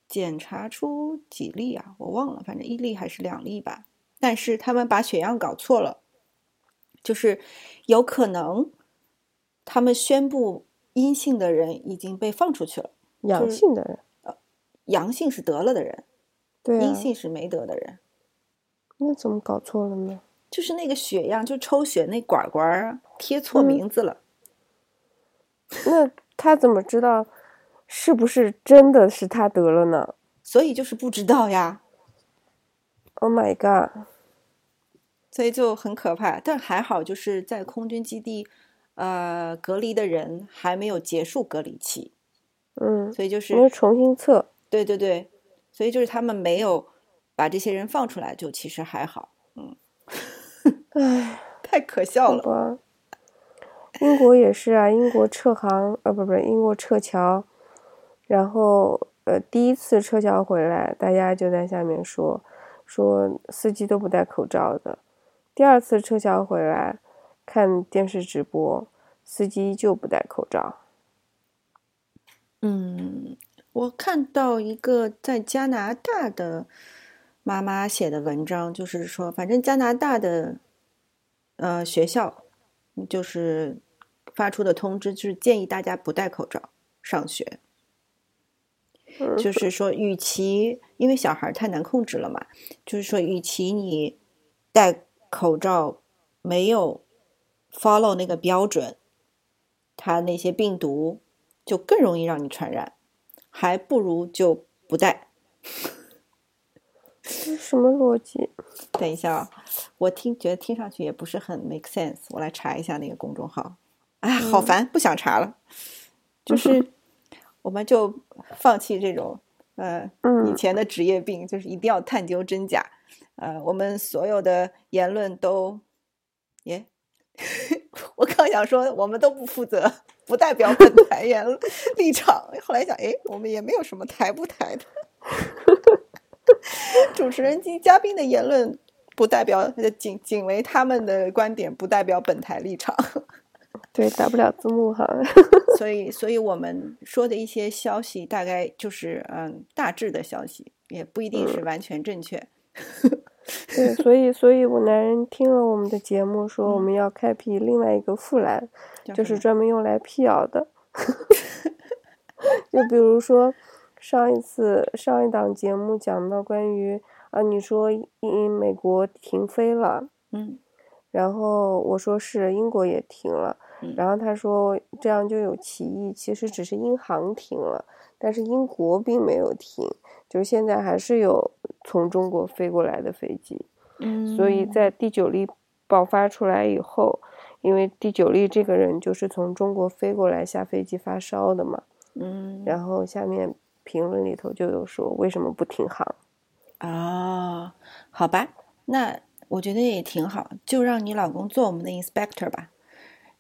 检查出几例啊？我忘了，反正一例还是两例吧。但是他们把血样搞错了，就是有可能他们宣布阴性的人已经被放出去了，阳性的人，阳性是得了的人，对啊，阴性是没得的人。那怎么搞错了呢？就是那个血样，就抽血那管管儿贴错嗯名字了。那他怎么知道是不是真的是他得了呢所以就是不知道呀，？Oh my god！所以就很可怕。但还好，就是在空军基地，呃，隔离的人还没有结束隔离期，嗯，所以就是因为重新测，对对对，所以就是他们没有把这些人放出来，就其实还好。嗯唉，太可笑了。吧。英国也是啊，英国撤航，呃，不不，英国撤侨，然后呃，第一次撤侨回来，大家就在下面说说司机都不戴口罩的。第二次撤侨回来，看电视直播，司机依旧不戴口罩。嗯，我看到一个在加拿大的妈妈写的文章，就是说，反正加拿大的呃学校就是发出的通知，就是建议大家不戴口罩上学。嗯就是说，与其因为小孩太难控制了嘛，就是说，与其你戴口罩没有 follow 那个标准，它那些病毒就更容易让你传染，还不如就不戴。这什么逻辑？等一下啊，我听觉得听上去也不是很 make sense，我来查一下那个公众号。哎，好烦，不想查了。就是 我们就放弃这种呃以嗯前的职业病，就是一定要探究真假。呃，我们所有的言论都，耶，我刚想说我们都不负责，不代表本台言 立场。后来想，哎，我们也没有什么台不台的。主持人及嘉宾的言论不代表，呃仅仅为他们的观点，不代表本台立场。对，打不了字幕哈。所以，所以我们说的一些消息，大概就是嗯大致的消息，也不一定是完全正确。对，所以，所以我男人听了我们的节目，说我嗯。们要开辟另外一个副栏，就是专门用来辟谣的。就比如说，上一次上一档节目讲到关于啊，你说英美国停飞了，嗯。然后我说是英国也停了，嗯。然后他说这样就有歧义，其实只是英航停了，但是英国并没有停，就是现在还是有从中国飞过来的飞机。嗯所以在第九例爆发出来以后，因为第九例这个人就是从中国飞过来下飞机发烧的嘛，嗯然后下面评论里头就有说为什么不停航？哦，好吧，那我觉得也挺好，就让你老公做我们的 inspector 吧。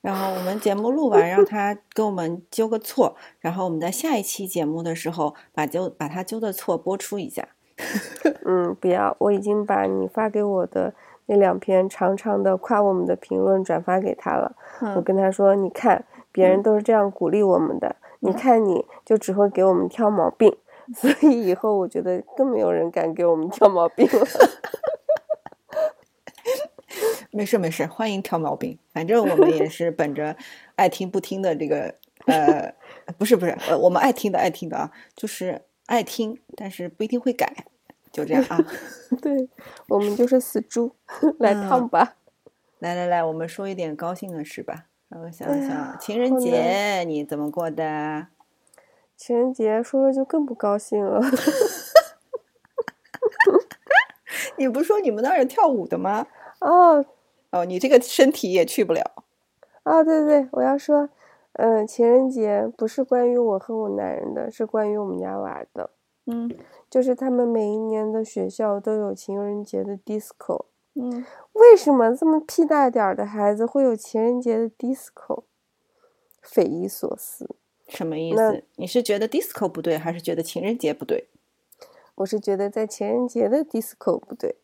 然后我们节目录完，让他给我们纠个错，然后我们在下一期节目的时候把纠把他纠的错播出一下。嗯，不要，我已经把你发给我的那两篇长长的夸我们的评论转发给他了。我嗯跟他说，你看别人都是这样鼓励我们的，你看你就只会给我们挑毛病，所以以后我觉得更没有人敢给我们挑毛病了。没事没事，欢迎挑毛病，反正我们也是本着 爱听不听的这个呃，不是不是，呃，我们爱听的爱听的啊，就是爱听，但是不一定会改，就这样啊。对我们就是死猪，来嗯烫吧。来来来，我们说一点高兴的事吧。让我想想，哎情人节你怎么过的？情人节说了就更不高兴了。你不是说你们那儿有跳舞的吗？哦哦，你这个身体也去不了。哦，对对对，我要说，嗯、情人节不是关于我和我男人的，是关于我们家娃的。嗯就是他们每一年的学校都有情人节的 disco。嗯，为什么这么屁大点儿的孩子会有情人节的 disco？匪夷所思。什么意思？你是觉得 disco 不对，还是觉得情人节不对？我是觉得在情人节的 disco 不对，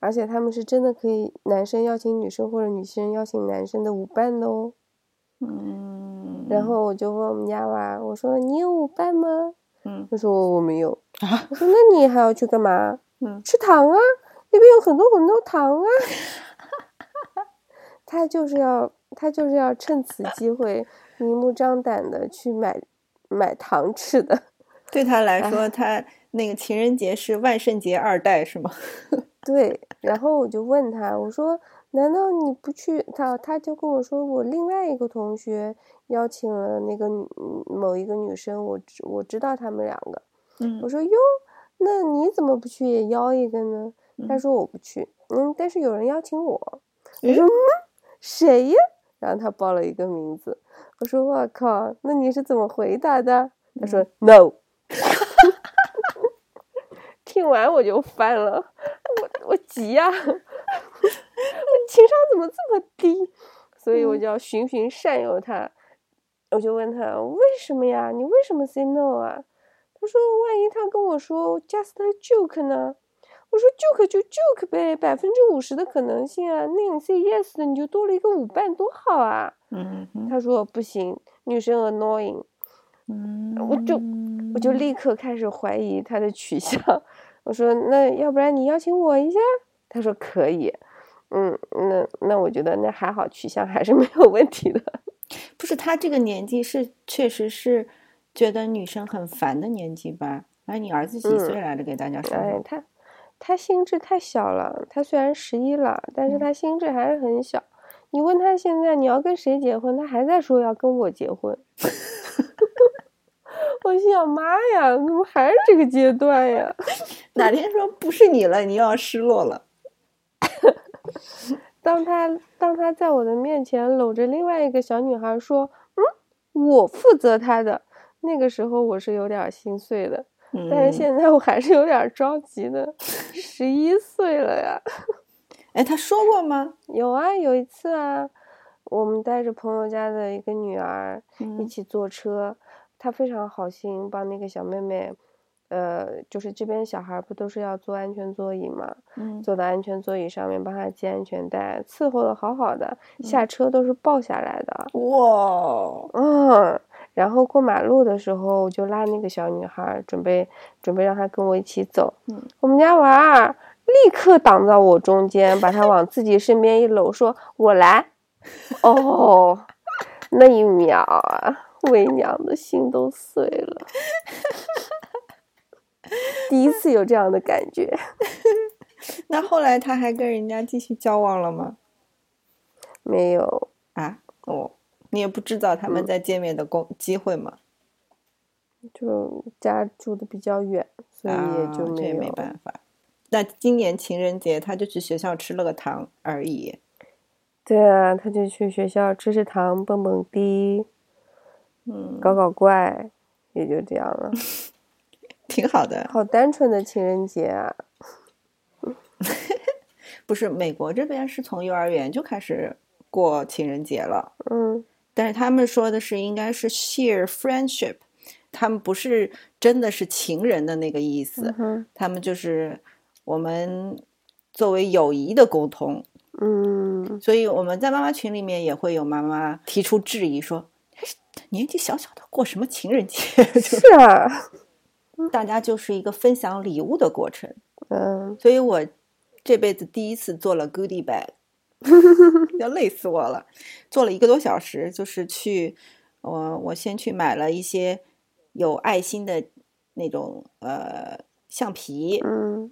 而且他们是真的可以男生邀请女生或者女生邀请男生的舞伴的哦。嗯，然后我就问我们家娃，我说你有舞伴吗？嗯他说我没有。啊我说那你还要去干嘛？嗯吃糖啊，那边有很多很多糖啊。他就是要他就是要趁此机会明目张胆的去买买糖吃的。对他来说，他那个情人节是万圣节二代，是吗？对，然后我就问他，我说：“难道你不去？”他他就跟我说：“我另外一个同学邀请了那个某一个女生，我我知道他们两个。”嗯，我说：“哟，那你怎么不去也邀一个呢？”他说：“我不去。”嗯，但是有人邀请我。我说：“嗯，谁呀？”然后他报了一个名字。我说：“我靠，那你是怎么回答的？”他说：“No。”听完我就翻了，我我急呀，我 情商怎么这么低？所以我就要循循善诱他，我就问他为什么呀？你为什么 say no 啊？他说万一他跟我说 just a joke 呢？我说 joke 就 joke 呗，百分之五十的可能性啊，那你 say yes 的你就多了一个舞伴，多好啊！嗯，他说不行，女生 annoying。嗯，我就我就立刻开始怀疑他的取向。我说那要不然你邀请我一下？他说可以。嗯，那那我觉得那还好，取向还是没有问题的。不是他这个年纪是确实是觉得女生很烦的年纪吧？哎，你儿子几岁来着？给大家说。哎，他他心智太小了。他虽然十一了，但是他心智还是很小。你问他现在你要跟谁结婚，他还在说要跟我结婚。我心想，妈呀，怎么还是这个阶段呀？哪天说不是你了，你又要失落了。当他当他在我的面前搂着另外一个小女孩说：“嗯，我负责他的。”那个时候我是有点心碎的，但是现在我还是有点着急的。十一岁了呀！哎，他说过吗？有啊，有一次啊，我们带着朋友家的一个女儿一起坐车。他非常好心，帮那个小妹妹，呃，就是这边小孩不都是要坐安全座椅嘛，嗯，坐到安全座椅上面帮他系安全带，伺候的好好的，下车都是抱下来的，哇，嗯，然后过马路的时候，我就拉那个小女孩，准备准备让她跟我一起走，嗯，我们家娃儿立刻挡到我中间，把她往自己身边一搂，说：“我来。”哦，那一秒啊！为娘的心都碎了，第一次有这样的感觉。那后来他还跟人家继续交往了吗？没有啊，哦，你也不知道他们在见面的工机会吗？就家住的比较远，所以也就没有。没办法。那今年情人节他就去学校吃了个糖而已。对啊，他就去学校吃吃糖，蹦蹦迪。嗯，搞搞怪，也就这样了，挺好的。好单纯的情人节啊！不是美国这边是从幼儿园就开始过情人节了，嗯，但是他们说的是应该是 share friendship，他们不是真的是情人的那个意思，他们就是我们作为友谊的沟通，嗯，所以我们在妈妈群里面也会有妈妈提出质疑说。年纪小小的过什么情人节？是啊，大家就是一个分享礼物的过程。嗯，所以我这辈子第一次做了 Goodie Bag，要累死我了，做了一个多小时，就是去我我先去买了一些有爱心的那种呃橡皮，嗯，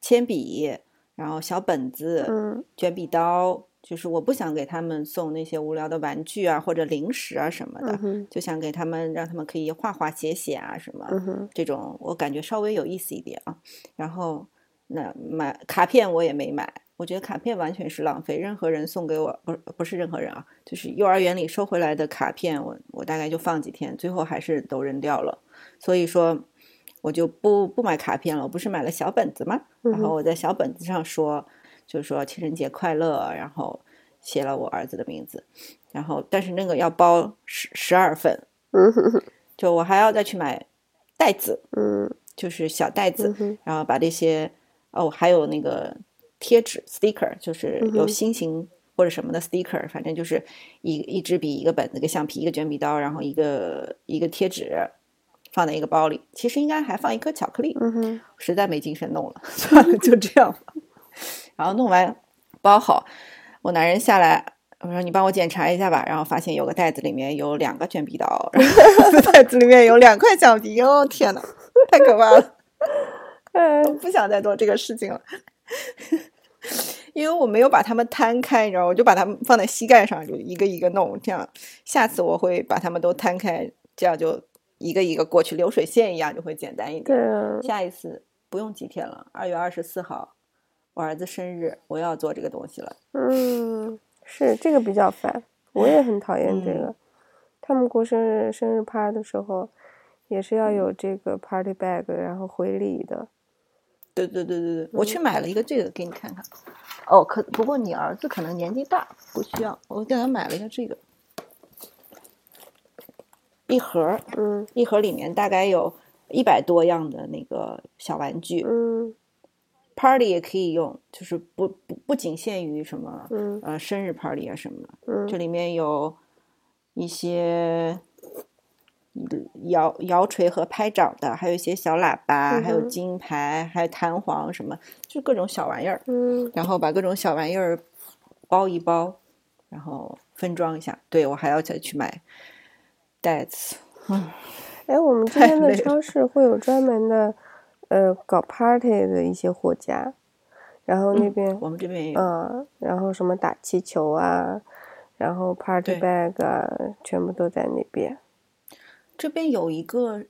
铅笔，然后小本子，嗯，卷笔刀。就是我不想给他们送那些无聊的玩具啊或者零食啊什么的，就想给他们让他们可以画画写写啊什么，这种我感觉稍微有意思一点啊。然后那买卡片我也没买，我觉得卡片完全是浪费。任何人送给我，不不是任何人啊，就是幼儿园里收回来的卡片，我我大概就放几天，最后还是都扔掉了。所以说我就不不买卡片了。我不是买了小本子吗？然后我在小本子上说。就是说情人节快乐，然后写了我儿子的名字，然后但是那个要包十十二份，就我还要再去买袋子，嗯，就是小袋子，然后把这些哦，还有那个贴纸 sticker，就是有心形或者什么的 sticker，反正就是一一支笔、一个本子、一个橡皮、一个卷笔刀，然后一个一个贴纸放在一个包里，其实应该还放一颗巧克力，实在没精神弄了，算了，就这样吧。然后弄完包好，我男人下来我说你帮我检查一下吧，然后发现有个袋子里面有两个卷笔刀，然 后 袋子里面有两块橡皮，哦天呐，太可怕了！我不想再做这个事情了，因为我没有把它们摊开，你知道，我就把它们放在膝盖上，就一个一个弄。这样，下次我会把它们都摊开，这样就一个一个过去，流水线一样就会简单一点。对啊，下一次不用几天了，二月二十四号，我儿子生日，我要做这个东西了。嗯，是这个比较烦，我也很讨厌这个。他们过生日生日趴的时候，也是要有这个 party bag，然后回礼的。对对对对对，我去买了一个这个给你看看。哦，可不过你儿子可能年纪大，不需要。我给他买了一个这个，一盒，嗯一盒里面大概有一百多样的那个小玩具。嗯 Party 也可以用，就是不不不仅限于什么嗯呃生日 party 啊什么的。嗯这里面有一些摇摇锤和拍掌的，还有一些小喇叭，还有金牌，还有弹簧什么，就各种小玩意儿。嗯然后把各种小玩意儿包一包，然后分装一下。对我还要再去买袋子。哎，我们这太边的超市会有专门的，呃，搞 party 的一些货架，然后那边，我们这边也有。嗯，然后什么打气球啊，然后 party bag 啊，全部都在那边。这边有一个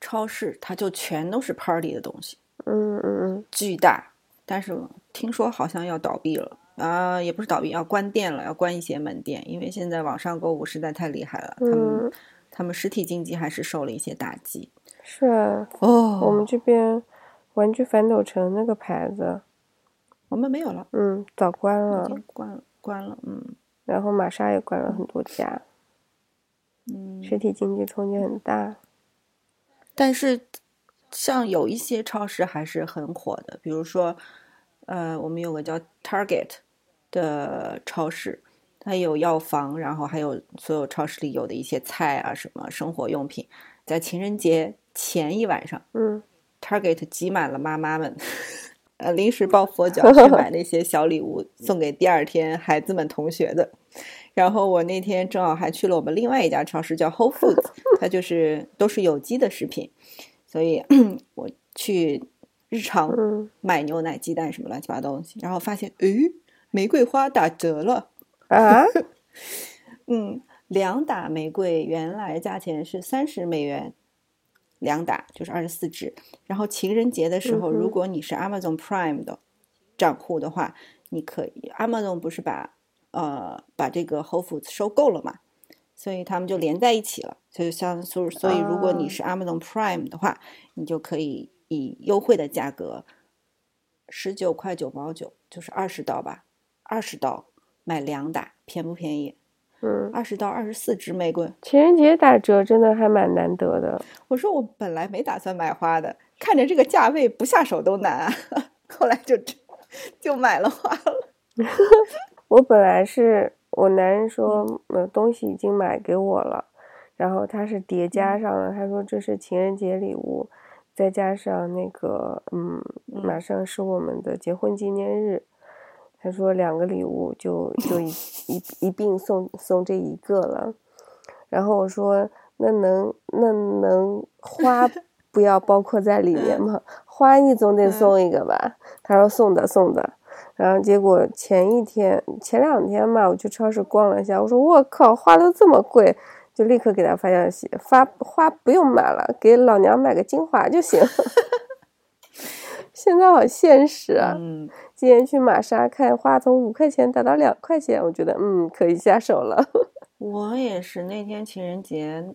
超市，它就全都是 party 的东西，嗯嗯嗯巨大。但是听说好像要倒闭了啊、也不是倒闭，要关店了，要关一些门店，因为现在网上购物实在太厉害了，他们嗯，他们实体经济还是受了一些打击。是啊，哦，我们这边玩具反斗城那个牌子，我们没有了，嗯，早关已了，经关了，关了，嗯然后玛莎也关了很多家，嗯。实体经济冲击很大。但是像有一些超市还是很火的，比如说，呃，我们有个叫 Target 的超市，它有药房，然后还有所有超市里有的一些菜啊，什么生活用品，在情人节前一晚上嗯，Target 挤满了妈妈们。呃，临时抱佛脚去买那些小礼物 送给第二天孩子们同学的。然后我那天正好还去了我们另外一家超市，叫 Whole Foods，它就是都是有机的食品，所以 我去日常嗯买牛奶、鸡蛋什么乱七八糟东西，然后发现，诶，玫瑰花打折了，啊，嗯，两打玫瑰原来价钱是三十美元，两打就是二十四支。然后情人节的时候，嗯如果你是 Amazon Prime 的账户的话，你可以 Amazon 不是把呃把这个 Whole Foods 收购了嘛，所以他们就连在一起了。所以像所所以如果你啊是 Amazon Prime 的话，你就可以以优惠的价格，十九块九毛九，就是二十刀吧，二十刀买两打，便不便宜？嗯，二十到二十四支玫瑰。情人节打折真的还蛮难得的。我说我本来没打算买花的，看着这个价位不下手都难啊，后来就就买了花了。我本来是我男人说，呃，东西已经买给我了，然后他是叠加上了，他说这是情人节礼物，再加上那个，嗯，马上是我们的结婚纪念日，他说两个礼物就就一 一一并送送这一个了，然后我说那能那能花 不要包括在里面吗？花你总得送一个吧？他说送的送的。然后结果前一天、前两天嘛，我去超市逛了一下，我说我靠，花都这么贵，就立刻给他发消息，发花不用买了，给老娘买个精华就行。现在好现实啊！嗯，今天去玛莎看花从五块钱打到两块钱，我觉得嗯可以下手了。我也是那天情人节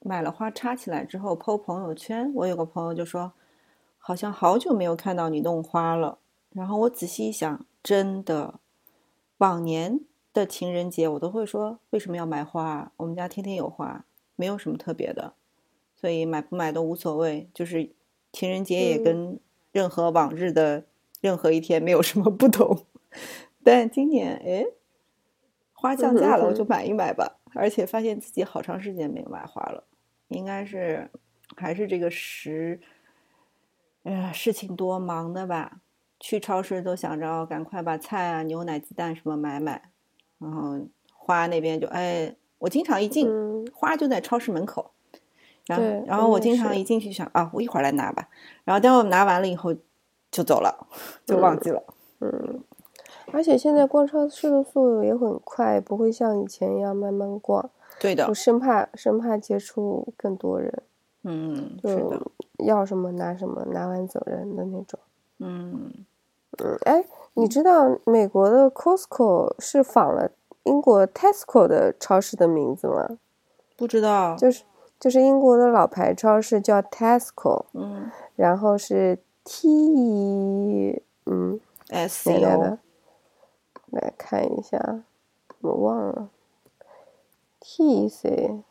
买了花插起来之后，PO 朋友圈，我有个朋友就说，好像好久没有看到你弄花了。然后我仔细一想，真的，往年的情人节我都会说为什么要买花啊？我们家天天有花，没有什么特别的，所以买不买都无所谓。就是情人节也嗯跟任何往日的任何一天没有什么不同。但今年，哎，花降价了，我就买一买吧。而且发现自己好长时间没有买花了，应该是还是这个时，呃，事情多忙的吧。去超市都想着赶快把菜啊、牛奶、鸡蛋什么买买，然后花那边就哎，我经常一进嗯花就在超市门口，然后然后我经常一进去想啊，我一会儿来拿吧，然后等我拿完了以后就走了，就忘记了。嗯，而且现在逛超市的速度也很快，不会像以前一样慢慢逛，对的。我，生怕生怕接触更多人，嗯，就要什么拿什么，拿完走人的那种。嗯，嗯，哎，你知道美国的 Costco 是仿了英国 Tesco 的超市的名字吗？不知道，就是就是英国的老牌超市叫 Tesco，嗯。然后是 T，嗯，，S 哪 O 的？来看一下，我忘了，T C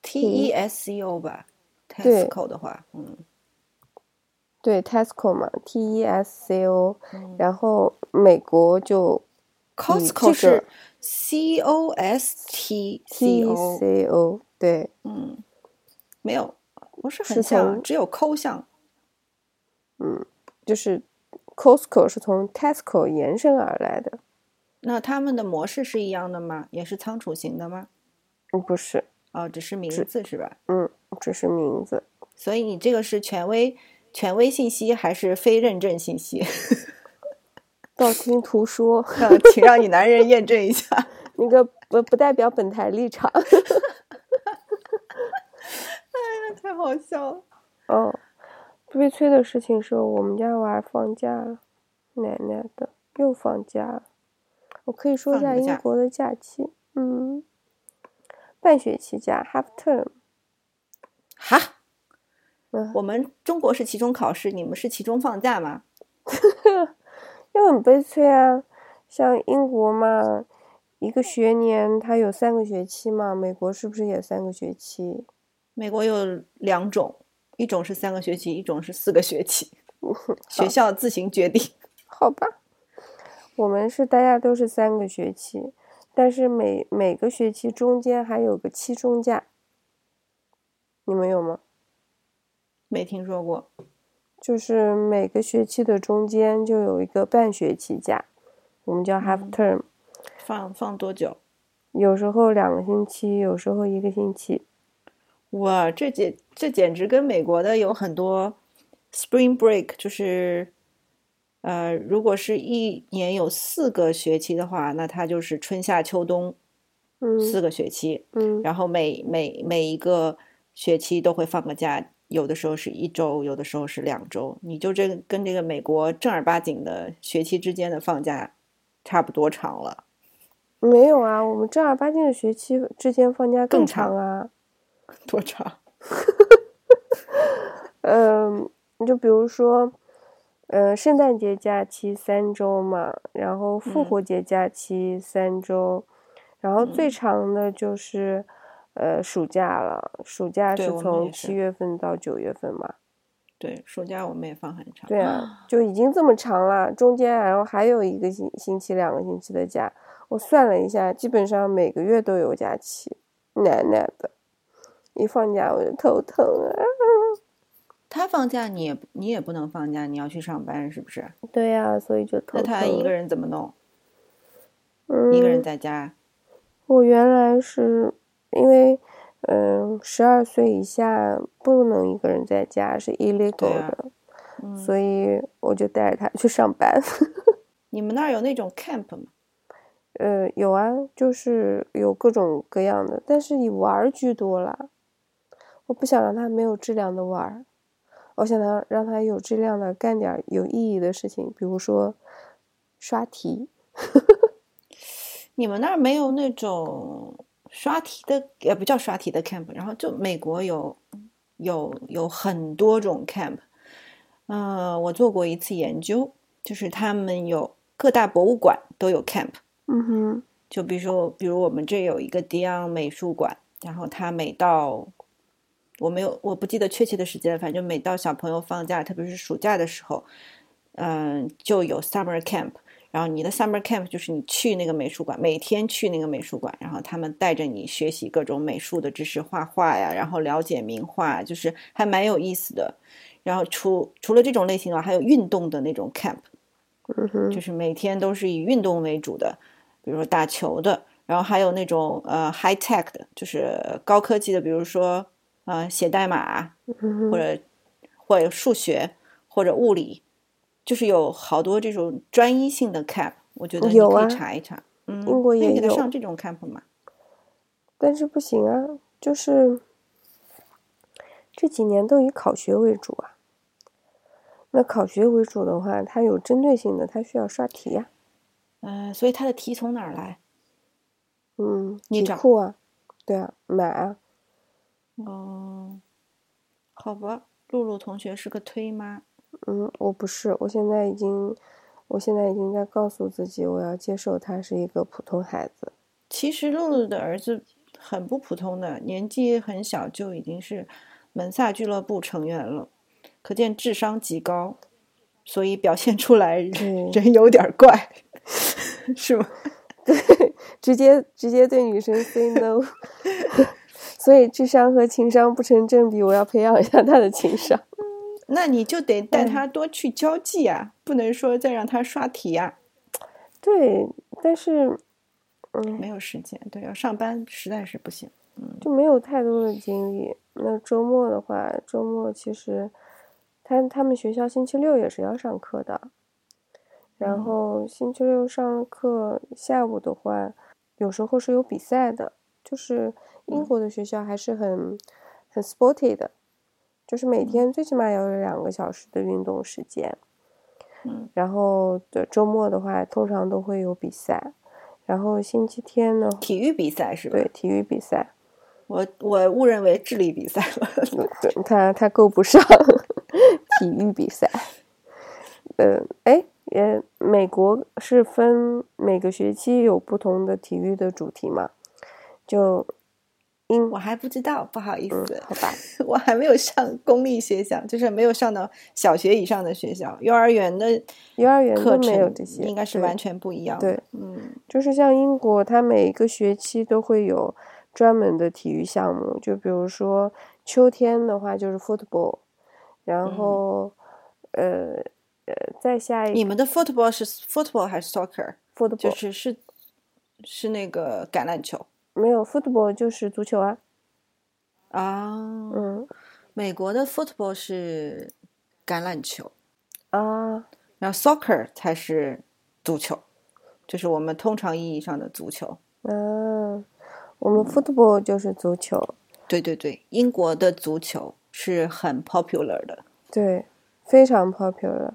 T E S C O 吧，Tesco 的话，嗯对 Tesco 嘛，T E S C O，嗯然后美国就，Costco 这是 C O S T C O C O 对，嗯，没有，不是很是像，只有抠像。嗯就是 Costco 是从 Tesco 延伸而来的，那他们的模式是一样的吗？也是仓储型的吗？嗯，不是，哦，只是名字是吧？嗯，只是名字，所以你这个是权威权威信息还是非认证信息？道听途说，啊请让你男人验证一下。那个不不代表本台立场。太好笑了。哦，悲催的事情是我们家娃放假了，奶奶的又放假了。我可以说一下英国的假期，嗯，半学期假 （half term）。哈，嗯，我们中国是期中考试，你们是期中放假吗？又很悲催啊。像英国嘛，一个学年它有三个学期嘛，美国是不是也三个学期？美国有两种，一种是三个学期，一种是四个学期，学校自行决定。好吧，我们是大家都是三个学期，但是每每个学期中间还有个期中假，你们有吗？没听说过。就是每个学期的中间就有一个半学期假，我们叫 half 嗯 term，、放放多久？有时候两个星期，有时候一个星期。哇，这简这简直跟美国的有很多 spring break，就是呃，如果是一年有四个学期的话，那它就是春夏秋冬嗯四个学期，嗯然后每每每一个学期都会放个假，有的时候是一周，有的时候是两周。你就这跟这个美国正儿八经的学期之间的放假差不多长了。没有啊，我们正儿八经的学期之间放假更长长啊。多长？嗯，你就比如说，呃，圣诞节假期三周嘛，然后复嗯活节假期三周，然后最嗯长的就是，呃，暑假了。暑假是从七月份到九月份嘛。对，暑假我们也放很长。对啊，就已经这么长了，中间然后还有一个星星期、两个星期的假。我算了一下，基本上每个月都有假期，奶奶的，一放假我就头疼啊。他放假你也你也不能放假，你要去上班是不是？对呀、所以就头那疼。他一个人怎么弄？嗯，一个人在家？我原来是因为，嗯，十二岁以下不能一个人在家，是 illegal 的，嗯，所以我就带着他去上班。你们那儿有那种 camp 吗？呃，有啊，就是有各种各样的，但是以玩居多啦。我不想让他没有质量的玩儿，我想要让他有质量的干点有意义的事情，比如说刷题。你们那儿没有那种刷题的，也不叫刷题的 camp，然后就美国有有有很多种 camp。呃，我做过一次研究，就是他们有各大博物馆都有 camp。嗯哼，就比如说，比如我们这有一个迪昂美术馆，然后它每到我没有我不记得确切的时间，反正每到小朋友放假，特别是暑假的时候，嗯，就有 summer camp。然后你的 summer camp 就是你去那个美术馆，每天去那个美术馆，然后他们带着你学习各种美术的知识，画画呀，然后了解名画，就是还蛮有意思的。然后除除了这种类型啊，还有运动的那种 camp，嗯，就是每天都是以运动为主的。比如说打球的，然后还有那种呃 high tech 的，就是高科技的，比如说呃写代码嗯或者或者数学或者物理，就是有好多这种专一性的 camp，我觉得你可以查一查。嗯，英国也有上这种 camp 吗？但是不行啊，就是这几年都以考学为主啊。那考学为主的话，它有针对性的，它需要刷题呀、呃，所以它的题从哪儿来？嗯，你找题库啊，对啊，买啊，哦，好吧，露露同学是个推妈。嗯，我不是，我现在已经，我现在已经在告诉自己，我要接受他是一个普通孩子。其实露露的儿子很不普通的，年纪很小就已经是门萨俱乐部成员了，可见智商极高，所以表现出来人有点怪，是吗？对直接直接对女生 say no，所以智商和情商不成正比，我要培养一下他的情商。那你就得带嗯他多去交际啊，不能说再让他刷题呀、对，但是，嗯，没有时间，对，要上班实在是不行。就没有太多的精力。那周末的话，周末其实他他们学校星期六也是要上课的，然嗯后星期六上课，下午的话，有时候是有比赛的。就是英嗯国的学校还是很很 sporty 的，就是每嗯天最起码要有两个小时的运动时间。嗯，然后的周末的话，通常都会有比赛。然后星期天呢，体育比赛是吧？对体育比赛，我我误认为智力比赛了。对他他够不上 体育比赛。呃，哎，也，美国是分每个学期有不同的体育的主题嘛？就英我还不知道，不好意嗯思，，好吧，我还没有上公立学校，就是没有上到小学以上的学校，幼儿园的幼儿园课都没有程这些，应该是完全不一样的。对，嗯，就是像英国，它每一个学期都会有专门的体育项目，就比如说秋天的话就是 football，然嗯后、呃呃再下一个你们的 football 是 football 还是 soccer？football 就是是是那个橄榄球没有 football 就是足球啊，啊。嗯美国的 football 是橄榄球，啊然后 soccer 才是足球，就是我们通常意义上的足球。嗯，我们 football 就是足球，对对对，英国的足球是很 popular 的。对，非常 popular，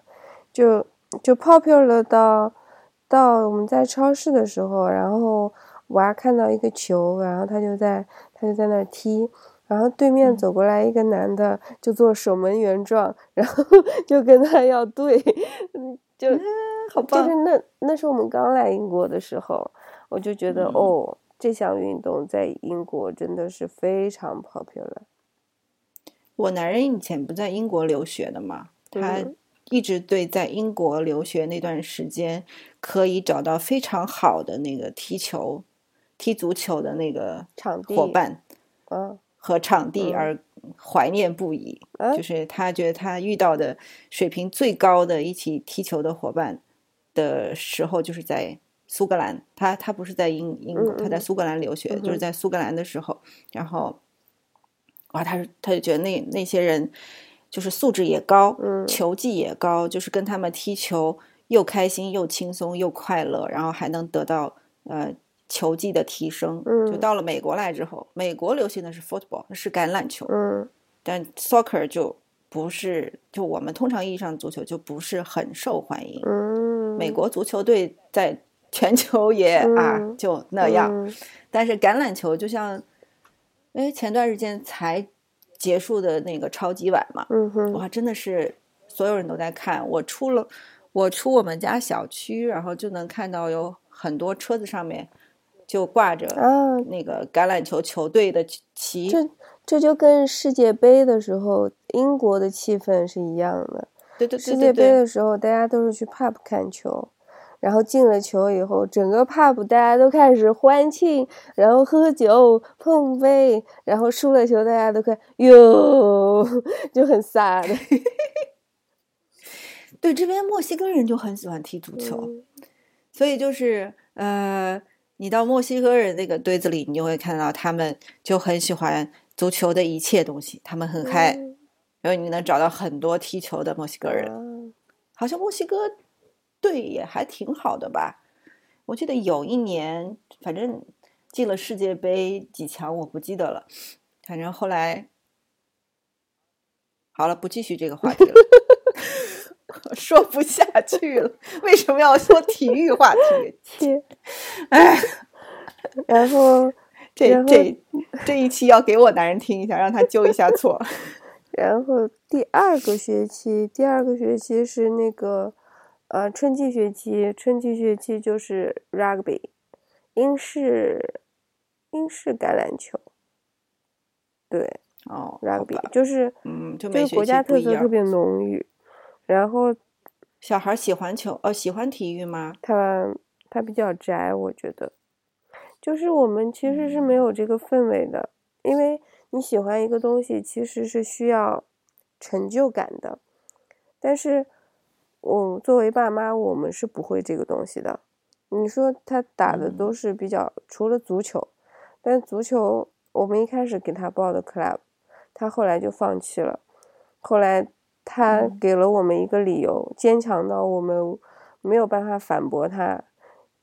就就 popular 到到我们在超市的时候，然后娃看到一个球，然后他就在他就在那儿踢，然后对面走过来一个男的，就做守门员状，然后就跟他要对，嗯 就好就是那那是我们刚来英国的时候，我就觉得、嗯。哦，这项运动在英国真的是非常 popular。我男人以前不在英国留学的嘛，他嗯。一直对在英国留学那段时间可以找到非常好的那个踢球、踢足球的那个场地伙伴嗯。和场地嗯。而怀念不已。啊就是他觉得他遇到的水平最高的一起踢球的伙伴的时候，就是在苏格兰。他他不是在英英国，嗯他在。嗯苏格兰留学，嗯就是在苏格兰的时候，然后哇，他他就觉得那那些人就是素质也高，嗯。球技也高，就是跟他们踢球又开心又轻松又快乐，然后还能得到呃球技的提升。就嗯到了美国来之后，美国流行的是 football，是橄榄球。嗯但 soccer 就不是，就我们通常意义上的足球就不是很受欢迎。嗯，美国足球队在全球 也、啊嗯就那样，嗯但是橄榄球就像，哎，前段时间才结束的那个超级碗嘛，哇，真的是所有人都在看。我出了，我出我们家小区，然后就能看到有很多车子上面就挂着啊，那个橄榄球球队的旗。这这就跟世界杯的时候英国的气氛是一样的。对对对世界杯的时候，大家都是去 pub 看球，然后进了球以后，整个 pub 大家都开始欢庆，然后喝酒碰杯，然后输了球大家都看哟，就很 飒的。对这边墨西哥人就很喜欢踢足球。嗯所以就是呃，你到墨西哥人那个堆子里，你就会看到他们就很喜欢足球的一切东西，他们很嗨，嗯然后你能找到很多踢球的墨西哥人。啊好像墨西哥队也还挺好的吧？我记得有一年，反正进了世界杯几强，我不记得了。反正后来好了，不继续这个话题了，说不下去了。为什么要说体育话题？切，哎，然后这这这一期要给我男人听一下，让他纠一下错。然后第二个学期，第二个学期是那个呃春季学期，春季学期就是 rugby，英式英式橄榄球，对哦，好，rugby 就是嗯，就就是国家特。色特别浓郁，然后小孩喜欢球，哦，喜欢体育吗？他他比较宅，我觉得，就是我们其实是没嗯。有这个氛围的，因为你喜欢一个东西，其实是需要成就感的，但是我作为爸妈，我们是不会这个东西的。你说他打的都嗯。是比较，除了足球，但足球我们一开始给他报的 club，他后来就放弃了，后来他嗯给了我们一个理由，坚强到我们没有办法反驳他，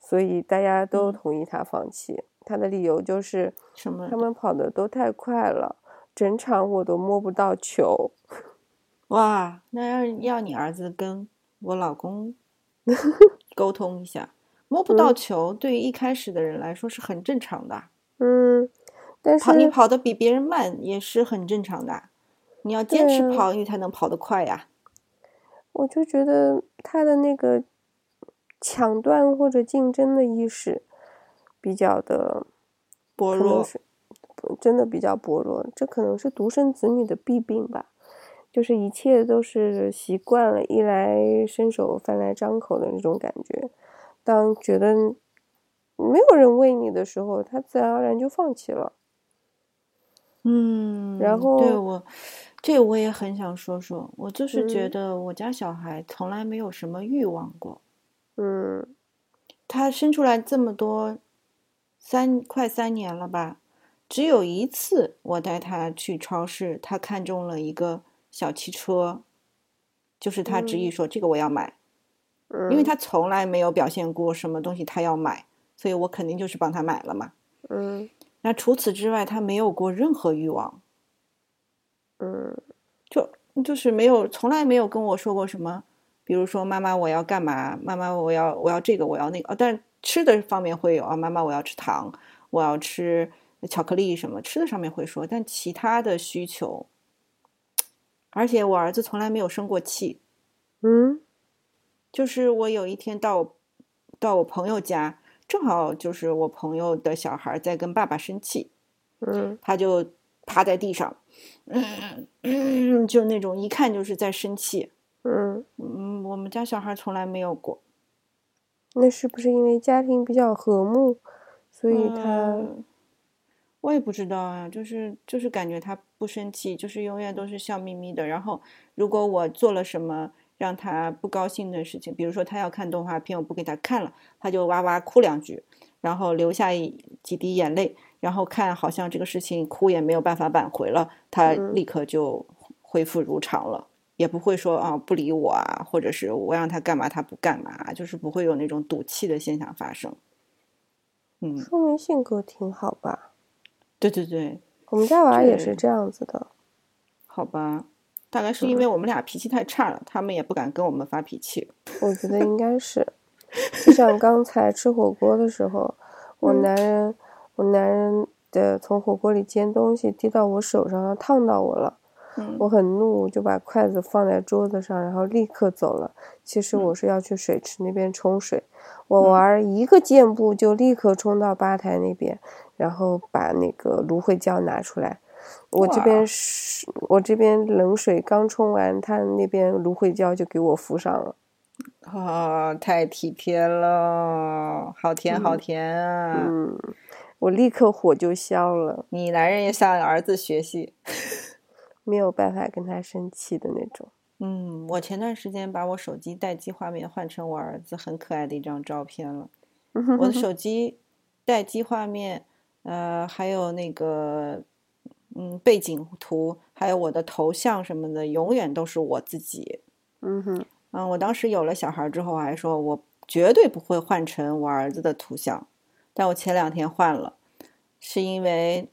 所以大家都嗯同意他放弃。他的理由就是什么他？们跑的都太快了，整场我都摸不到球。哇，那要要你儿子跟我老公 沟通一下，摸不到嗯球对于一开始的人来说是很正常的，嗯，但跑你跑的比别人慢也是很正常的，你要坚持跑，你才能跑得快呀。我就觉得他的那个抢断或者竞争的意识比较的薄弱，是真的比较薄弱，这可能是独生子女的弊病吧。就是一切都是习惯了，衣来伸手，饭来张口的那种感觉。当觉得没有人喂你的时候，他自然而然就放弃了。嗯，然后对我，这我也很想说说，我就是觉嗯。得我家小孩从来没有什么欲望过，嗯。他生出来这么多，三快三年了吧，只有一次我带他去超市，他看中了一个小汽车，就是他执意嗯。说这个我要买，嗯，因为他从来没有表现过什么东西他要买，所以我肯定就是帮他买了嘛。嗯。那除此之外，他没有过任何欲望，嗯就就是没有，从来没有跟我说过什么，比如说妈妈我要干嘛，妈妈我要我要这个我要那个，哦，但是吃的方面会有啊，妈妈我要吃糖，我要吃巧克力什么，吃的上面会说，但其他的需求，而且我儿子从来没有生过气，嗯。就是我有一天到我到我朋友家，正好就是我朋友的小孩在跟爸爸生气，嗯。他就趴在地上，嗯嗯，就那种一看就是在生气。嗯，嗯，我们家小孩从来没有过，那是不是因为家庭比较和睦，所以他嗯我也不知道啊，就是就是感觉他不生气，就是永远都是笑眯眯的。然后如果我做了什么让他不高兴的事情，比如说他要看动画片，我不给他看了，他就哇哇哭两句，然后流下一几滴眼泪，然后看好像这个事情哭也没有办法挽回了，他嗯立刻就恢复如常了。也不会说啊不理我啊，或者是我让他干嘛他不干嘛，就是不会有那种赌气的现象发生。嗯，说明性格挺好吧？对对对，我们家娃也是这样子的。好吧，大概是因为我们俩脾气太差了，他们也不敢跟我们发脾气。我觉得应该是，就像刚才吃火锅的时候，我嗯男人，我男人的从火锅里煎东西滴到我手上，烫到我了，嗯我很怒，就把筷子放在桌子上，然后立刻走了。其实嗯我是要去水池那边冲水，我玩一个箭步就立刻冲到吧台那边，然后把那个芦荟胶拿出来。我这边是，我这边冷水刚冲完，他那边芦荟胶就给我敷上了。啊、太体贴了，好甜好甜啊！嗯，我立刻火就消了，你男人也向儿子学习。没有办法跟他生气的那种。嗯，我前段时间把我手机待机画面换成我儿子很可爱的一张照片了，我的手机待机画面，呃，还有那个嗯背景图，还有我的头像什么的，永远都是我自己。嗯哼，嗯，我当时有了小孩之后，我还说我绝对不会换成我儿子的图像，但我前两天换了，是因为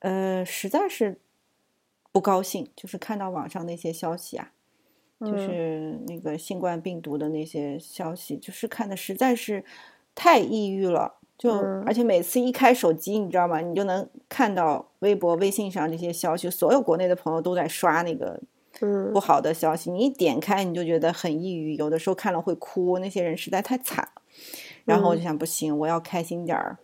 呃实在是不高兴，就是看到网上那些消息啊。就是那个新冠病毒的那些消息，就是看的实在是太抑郁了。就而且每次一开手机，你知道吗？你就能看到微博、微信上这些消息，所有国内的朋友都在刷那个不好的消息。你一点开，你就觉得很抑郁，有的时候看了会哭。那些人实在太惨了。然后我就想，不行，我要开心点儿。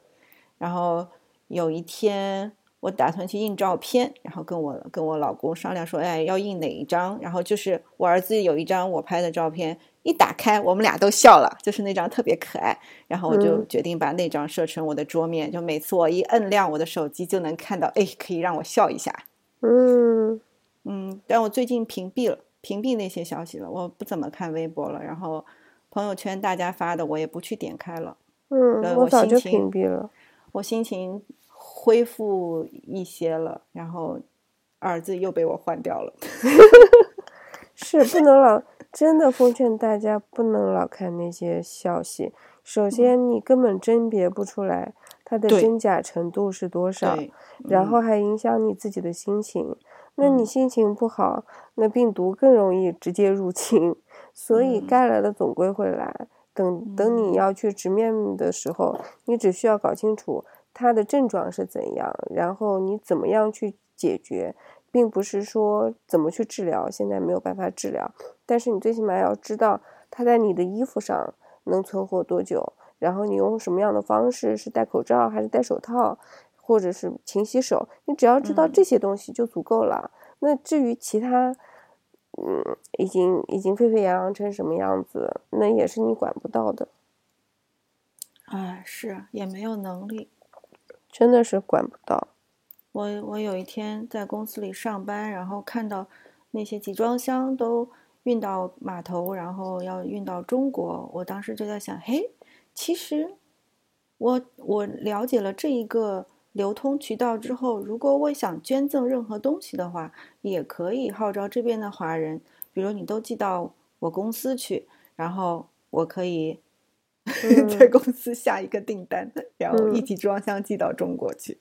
然后有一天。我打算去印照片，然后跟我跟我老公商量说，哎，要印哪一张？然后就是我儿子有一张我拍的照片，一打开，我们俩都笑了，就是那张特别可爱。然后我就决定把那张设成我的桌面，就每次我一摁亮我的手机，就能看到，哎，可以让我笑一下。嗯嗯，但我最近屏蔽了，屏蔽那些消息了，我不怎么看微博了。然后朋友圈大家发的，我也不去点开了。嗯，我早就屏蔽了。我心情。恢复一些了，然后儿子又被我换掉了。是不能老真的奉劝大家不能老看那些消息。首先，你根本甄别不出来它的真假程度是多少，然后还影响你自己的心情。那你心情不好，那病毒更容易直接入侵。所以该来的总归会来。等等，你要去直面的时候，你只需要搞清楚。它的症状是怎样？然后你怎么样去解决，并不是说怎么去治疗，现在没有办法治疗。但是你最起码要知道它在你的衣服上能存活多久，然后你用什么样的方式，是戴口罩还是戴手套，或者是勤洗手。你只要知道这些东西就足够了。那至于其他，嗯，已经已经沸沸扬扬成什么样子，那也是你管不到的。哎，是也没有能力。真的是管不到。我我有一天在公司里上班，然后看到那些集装箱都运到码头，然后要运到中国。我当时就在想，嘿，其实我我了解了这一个流通渠道之后，如果我想捐赠任何东西的话，也可以号召这边的华人，比如你都寄到我公司去，然后我可以。在公司下一个订单，然后一集装箱寄到中国去，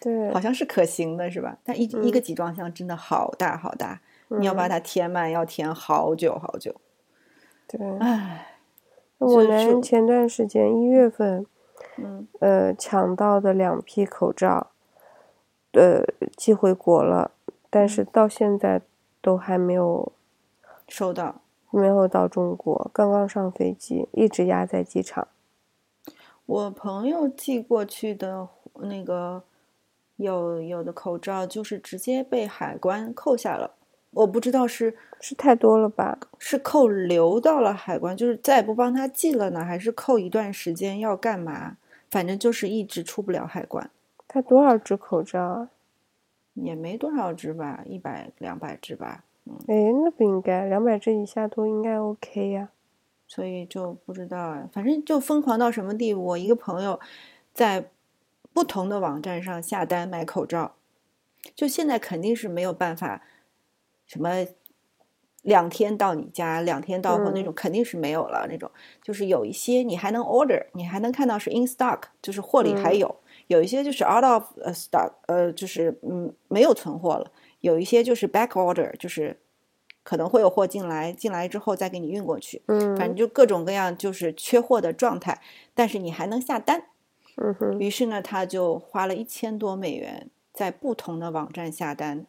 对，好像是可行的，是吧？但一一个集装箱真的好大好大，你要把它填满，要填好久好久。对，唉，我们前段时间一月份，嗯，呃，抢到的两批口罩，呃，寄回国了，但是到现在都还没有收到。没有到中国，刚刚上飞机，一直压在机场。我朋友寄过去的那个有有的口罩，就是直接被海关扣下了。我不知道是是太多了吧？是扣留到了海关，就是再也不帮他寄了呢，还是扣一段时间要干嘛？反正就是一直出不了海关。他多少只口罩啊？也没多少只吧，一百两百只吧。嗯哎，那不应该，两百只以下都应该 OK 呀。所以就不知道啊，反正就疯狂到什么地步。我一个朋友在不同的网站上下单买口罩，就现在肯定是没有办法，什么两天到你家，两天到货那种肯定是没有了。那种就是有一些你还能 order，你还能看到是 in stock，就是货里还有；有一些就是 out of stock，呃，就是嗯没有存货了。有一些就是 back order，就是可能会有货进来，进来之后再给你运过去。嗯，反正就各种各样就是缺货的状态，但是你还能下单。嗯哼。于是呢，他就花了一千多美元在不同的网站下单，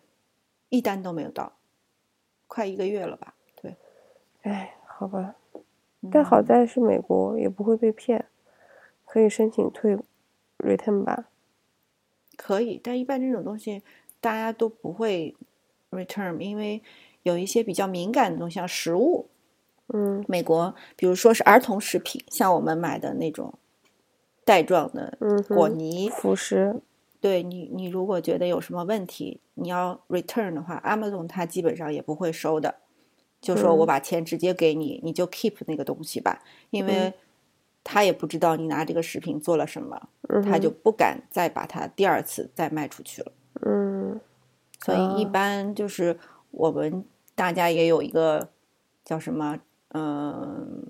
一单都没有到，快一个月了吧？对。哎，好吧。但好在是美国，也不会被骗，可以申请退 return 吧？可以，但一般这种东西。大家都不会 return，因为有一些比较敏感的东西，像食物，嗯，美国，比如说是儿童食品，像我们买的那种袋状的果泥、辅食，对你，你如果觉得有什么问题，你要 return 的话，Amazon 它基本上也不会收的，就说我把钱直接给你，你就 keep 那个东西吧，因为他也不知道你拿这个食品做了什么，嗯他就不敢再把它第二次再卖出去了。嗯所以一啊。般就是我们大家也有一个叫什么，嗯、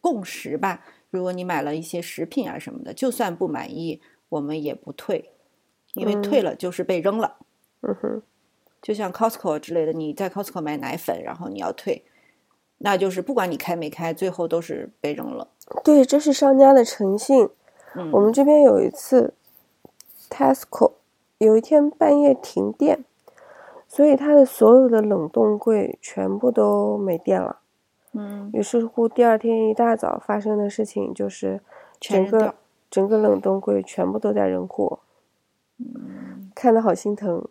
共识吧。如果你买了一些食品啊什么的，就算不满意，我们也不退，因为退了就是被扔了。嗯哼就像 Costco 之类的，你在 Costco 买奶粉，然后你要退，那就是不管你开没开，最后都是被扔了。对，这是商家的诚信。嗯，我们这边有一次，Tesco 有一天半夜停电，所以它的所有的冷冻柜全部都没电了。嗯于是乎，第二天一大早发生的事情就是，整个整个冷冻柜全部都在扔货，嗯看得好心疼。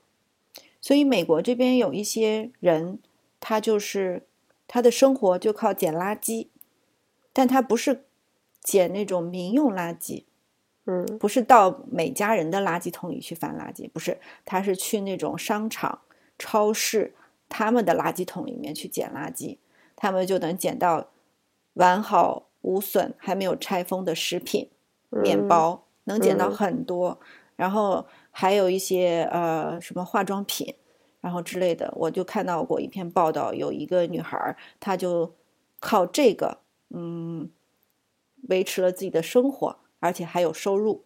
所以美国这边有一些人，他就是他的生活就靠捡垃圾，但他不是捡那种民用垃圾，嗯不是到每家人的垃圾桶里去翻垃圾，不是，他是去那种商场、超市他们的垃圾桶里面去捡垃圾，他们就能捡到完好无损、还没有拆封的食品、面嗯包，能捡到嗯很多。然后还有一些呃什么化妆品，然后之类的，我就看到过一篇报道，有一个女孩儿，她就靠这个嗯维持了自己的生活，而且还有收入，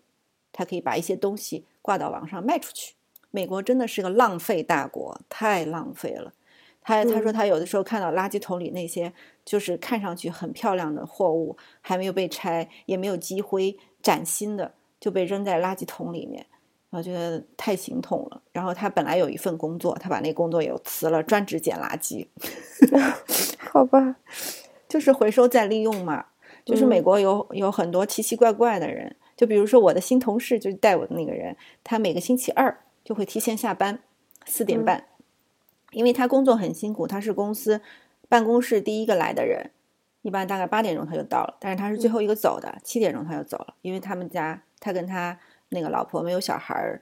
她可以把一些东西挂到网上卖出去。美国真的是个浪费大国，太浪费了。他他说嗯他有的时候看到垃圾桶里那些就是看上去很漂亮的货物还没有被拆，也没有积灰，崭新的就被扔在垃圾桶里面，我觉得太心痛了。然后他本来有一份工作，他把那工作也辞了，专职捡垃圾，好吧，就是回收再利用嘛。就是美嗯。国有有很多奇奇怪怪的人，就比如说我的新同事，就是带我的那个人，他每个星期二就会提前下班，四点嗯。半，因为他工作很辛苦，他是公司办公室第一个来的人，一般大概八点钟他就到了，但是他是最后一个走的，七点钟他就走了，因为他们家他跟他那个老婆没有小孩儿，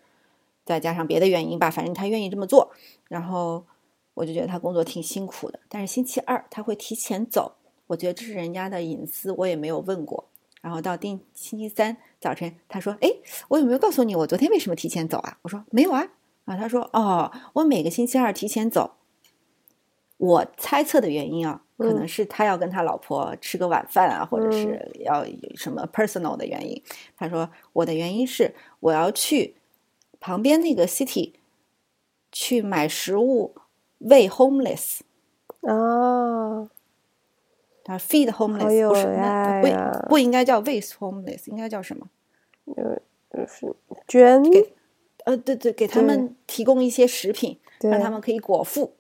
再加上别的原因吧，反正他愿意这么做，然后我就觉得他工作挺辛苦的，但是星期二他会提前走，我觉得这是人家的隐私，我也没有问过。然后到第星期三早晨，他说：“哎，我有没有告诉你我昨天为什么提前走啊？”我说：“没有啊。”啊，他说：“哦，我每个星期二提前走。”我猜测的原因啊，可能嗯是他要跟他老婆吃个晚饭啊，或者嗯是要有什么 personal 的原因。他说：“我的原因是我要去旁边那个 city 去买食物喂 homeless。”啊，他 feed homeless 不是那不不应该叫 waste homeless，应该叫什么？就是捐，给呃，对对，给他们提供一些食品，让他们可以果腹。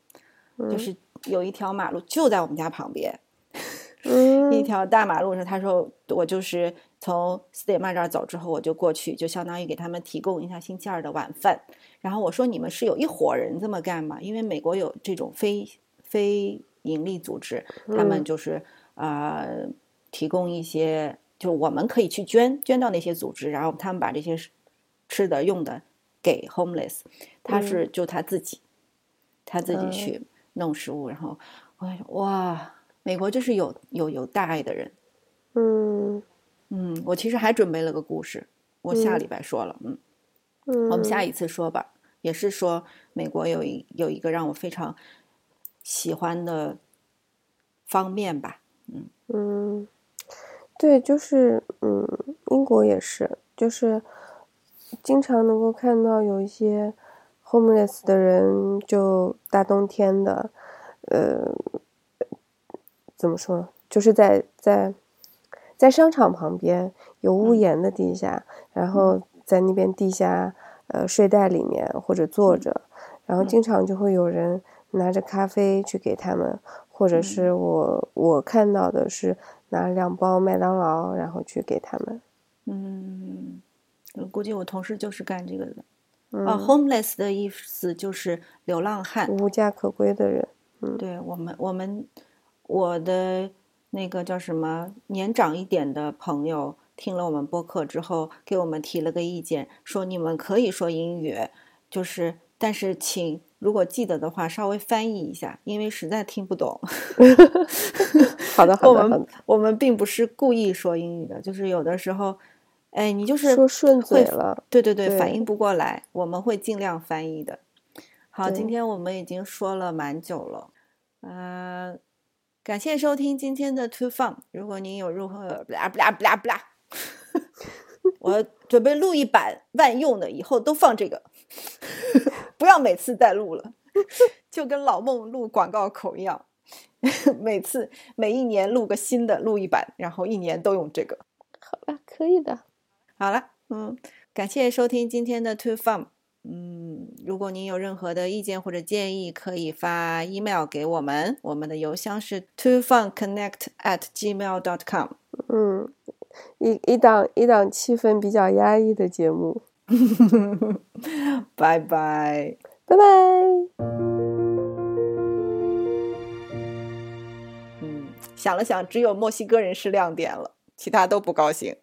就嗯是有一条马路就在我们家旁边，一嗯条大马路上。他说我就是从四点半这儿走之后，我就过去，就相当于给他们提供一下星期二的晚饭。然后我说你们是有一伙人这么干吗？因为美国有这种非非盈利组织，他们嗯就是呃提供一些，就我们可以去捐捐到那些组织，然后他们把这些吃的用的给 homeless，他嗯是就他自己，他自己嗯去弄食物，然后我就说哇，美国就是有有有大爱的人，嗯。嗯，我其实还准备了个故事，我下嗯礼拜说了，嗯，嗯，我们下。一次说吧，也是说美国有一有一个让我非常喜欢的方面吧，嗯。嗯，对，就是嗯，英国也是，就是经常能够看到有一些 homeless 的人，就大冬天的，呃，怎么说？就是在在在商场旁边有屋嗯檐的地下，然后在那边地下呃睡袋里面或者坐着，然后嗯经常就会有人拿着咖啡去给他们，或者嗯是我我看到的是拿两包麦当劳，然后去给他们。嗯，我估计我同事就是干这个的。嗯，啊，homeless 的意思就是流浪汉。无家可归的人。嗯对我们，我们我的那个叫什么年长一点的朋友，听了我们播客之后，给我们提了个意见，说你们可以说英语，就是但是请如果记得的话，稍微翻译一下，因为实在听不懂。好的，好的，好我们的，我们并不是故意说英语的，就是有的时候，哎，你就是说顺嘴了。对对对，对反应不过来，我们会尽量翻译的。好，今天我们已经说了蛮久了，呃，感谢收听今天的 Too Fun。如果您有任何不啦不啦不啦不啦，我准备录一版万用的，以后都放这个，不要每次再录了，就跟老孟录广告口一样，每次每一年录个新的，录一版，然后一年都用这个。好了，可以的。好了，嗯，感谢收听今天的 Too Fun。嗯，如果您有任何的意见或者建议，可以发 email 给我们，我们的邮箱是 too fun connect at gmail dot com。嗯，一一档一档气氛比较压抑的节目。拜拜。拜拜。嗯，想了想，只有墨西哥人是亮点了，其他都不高兴。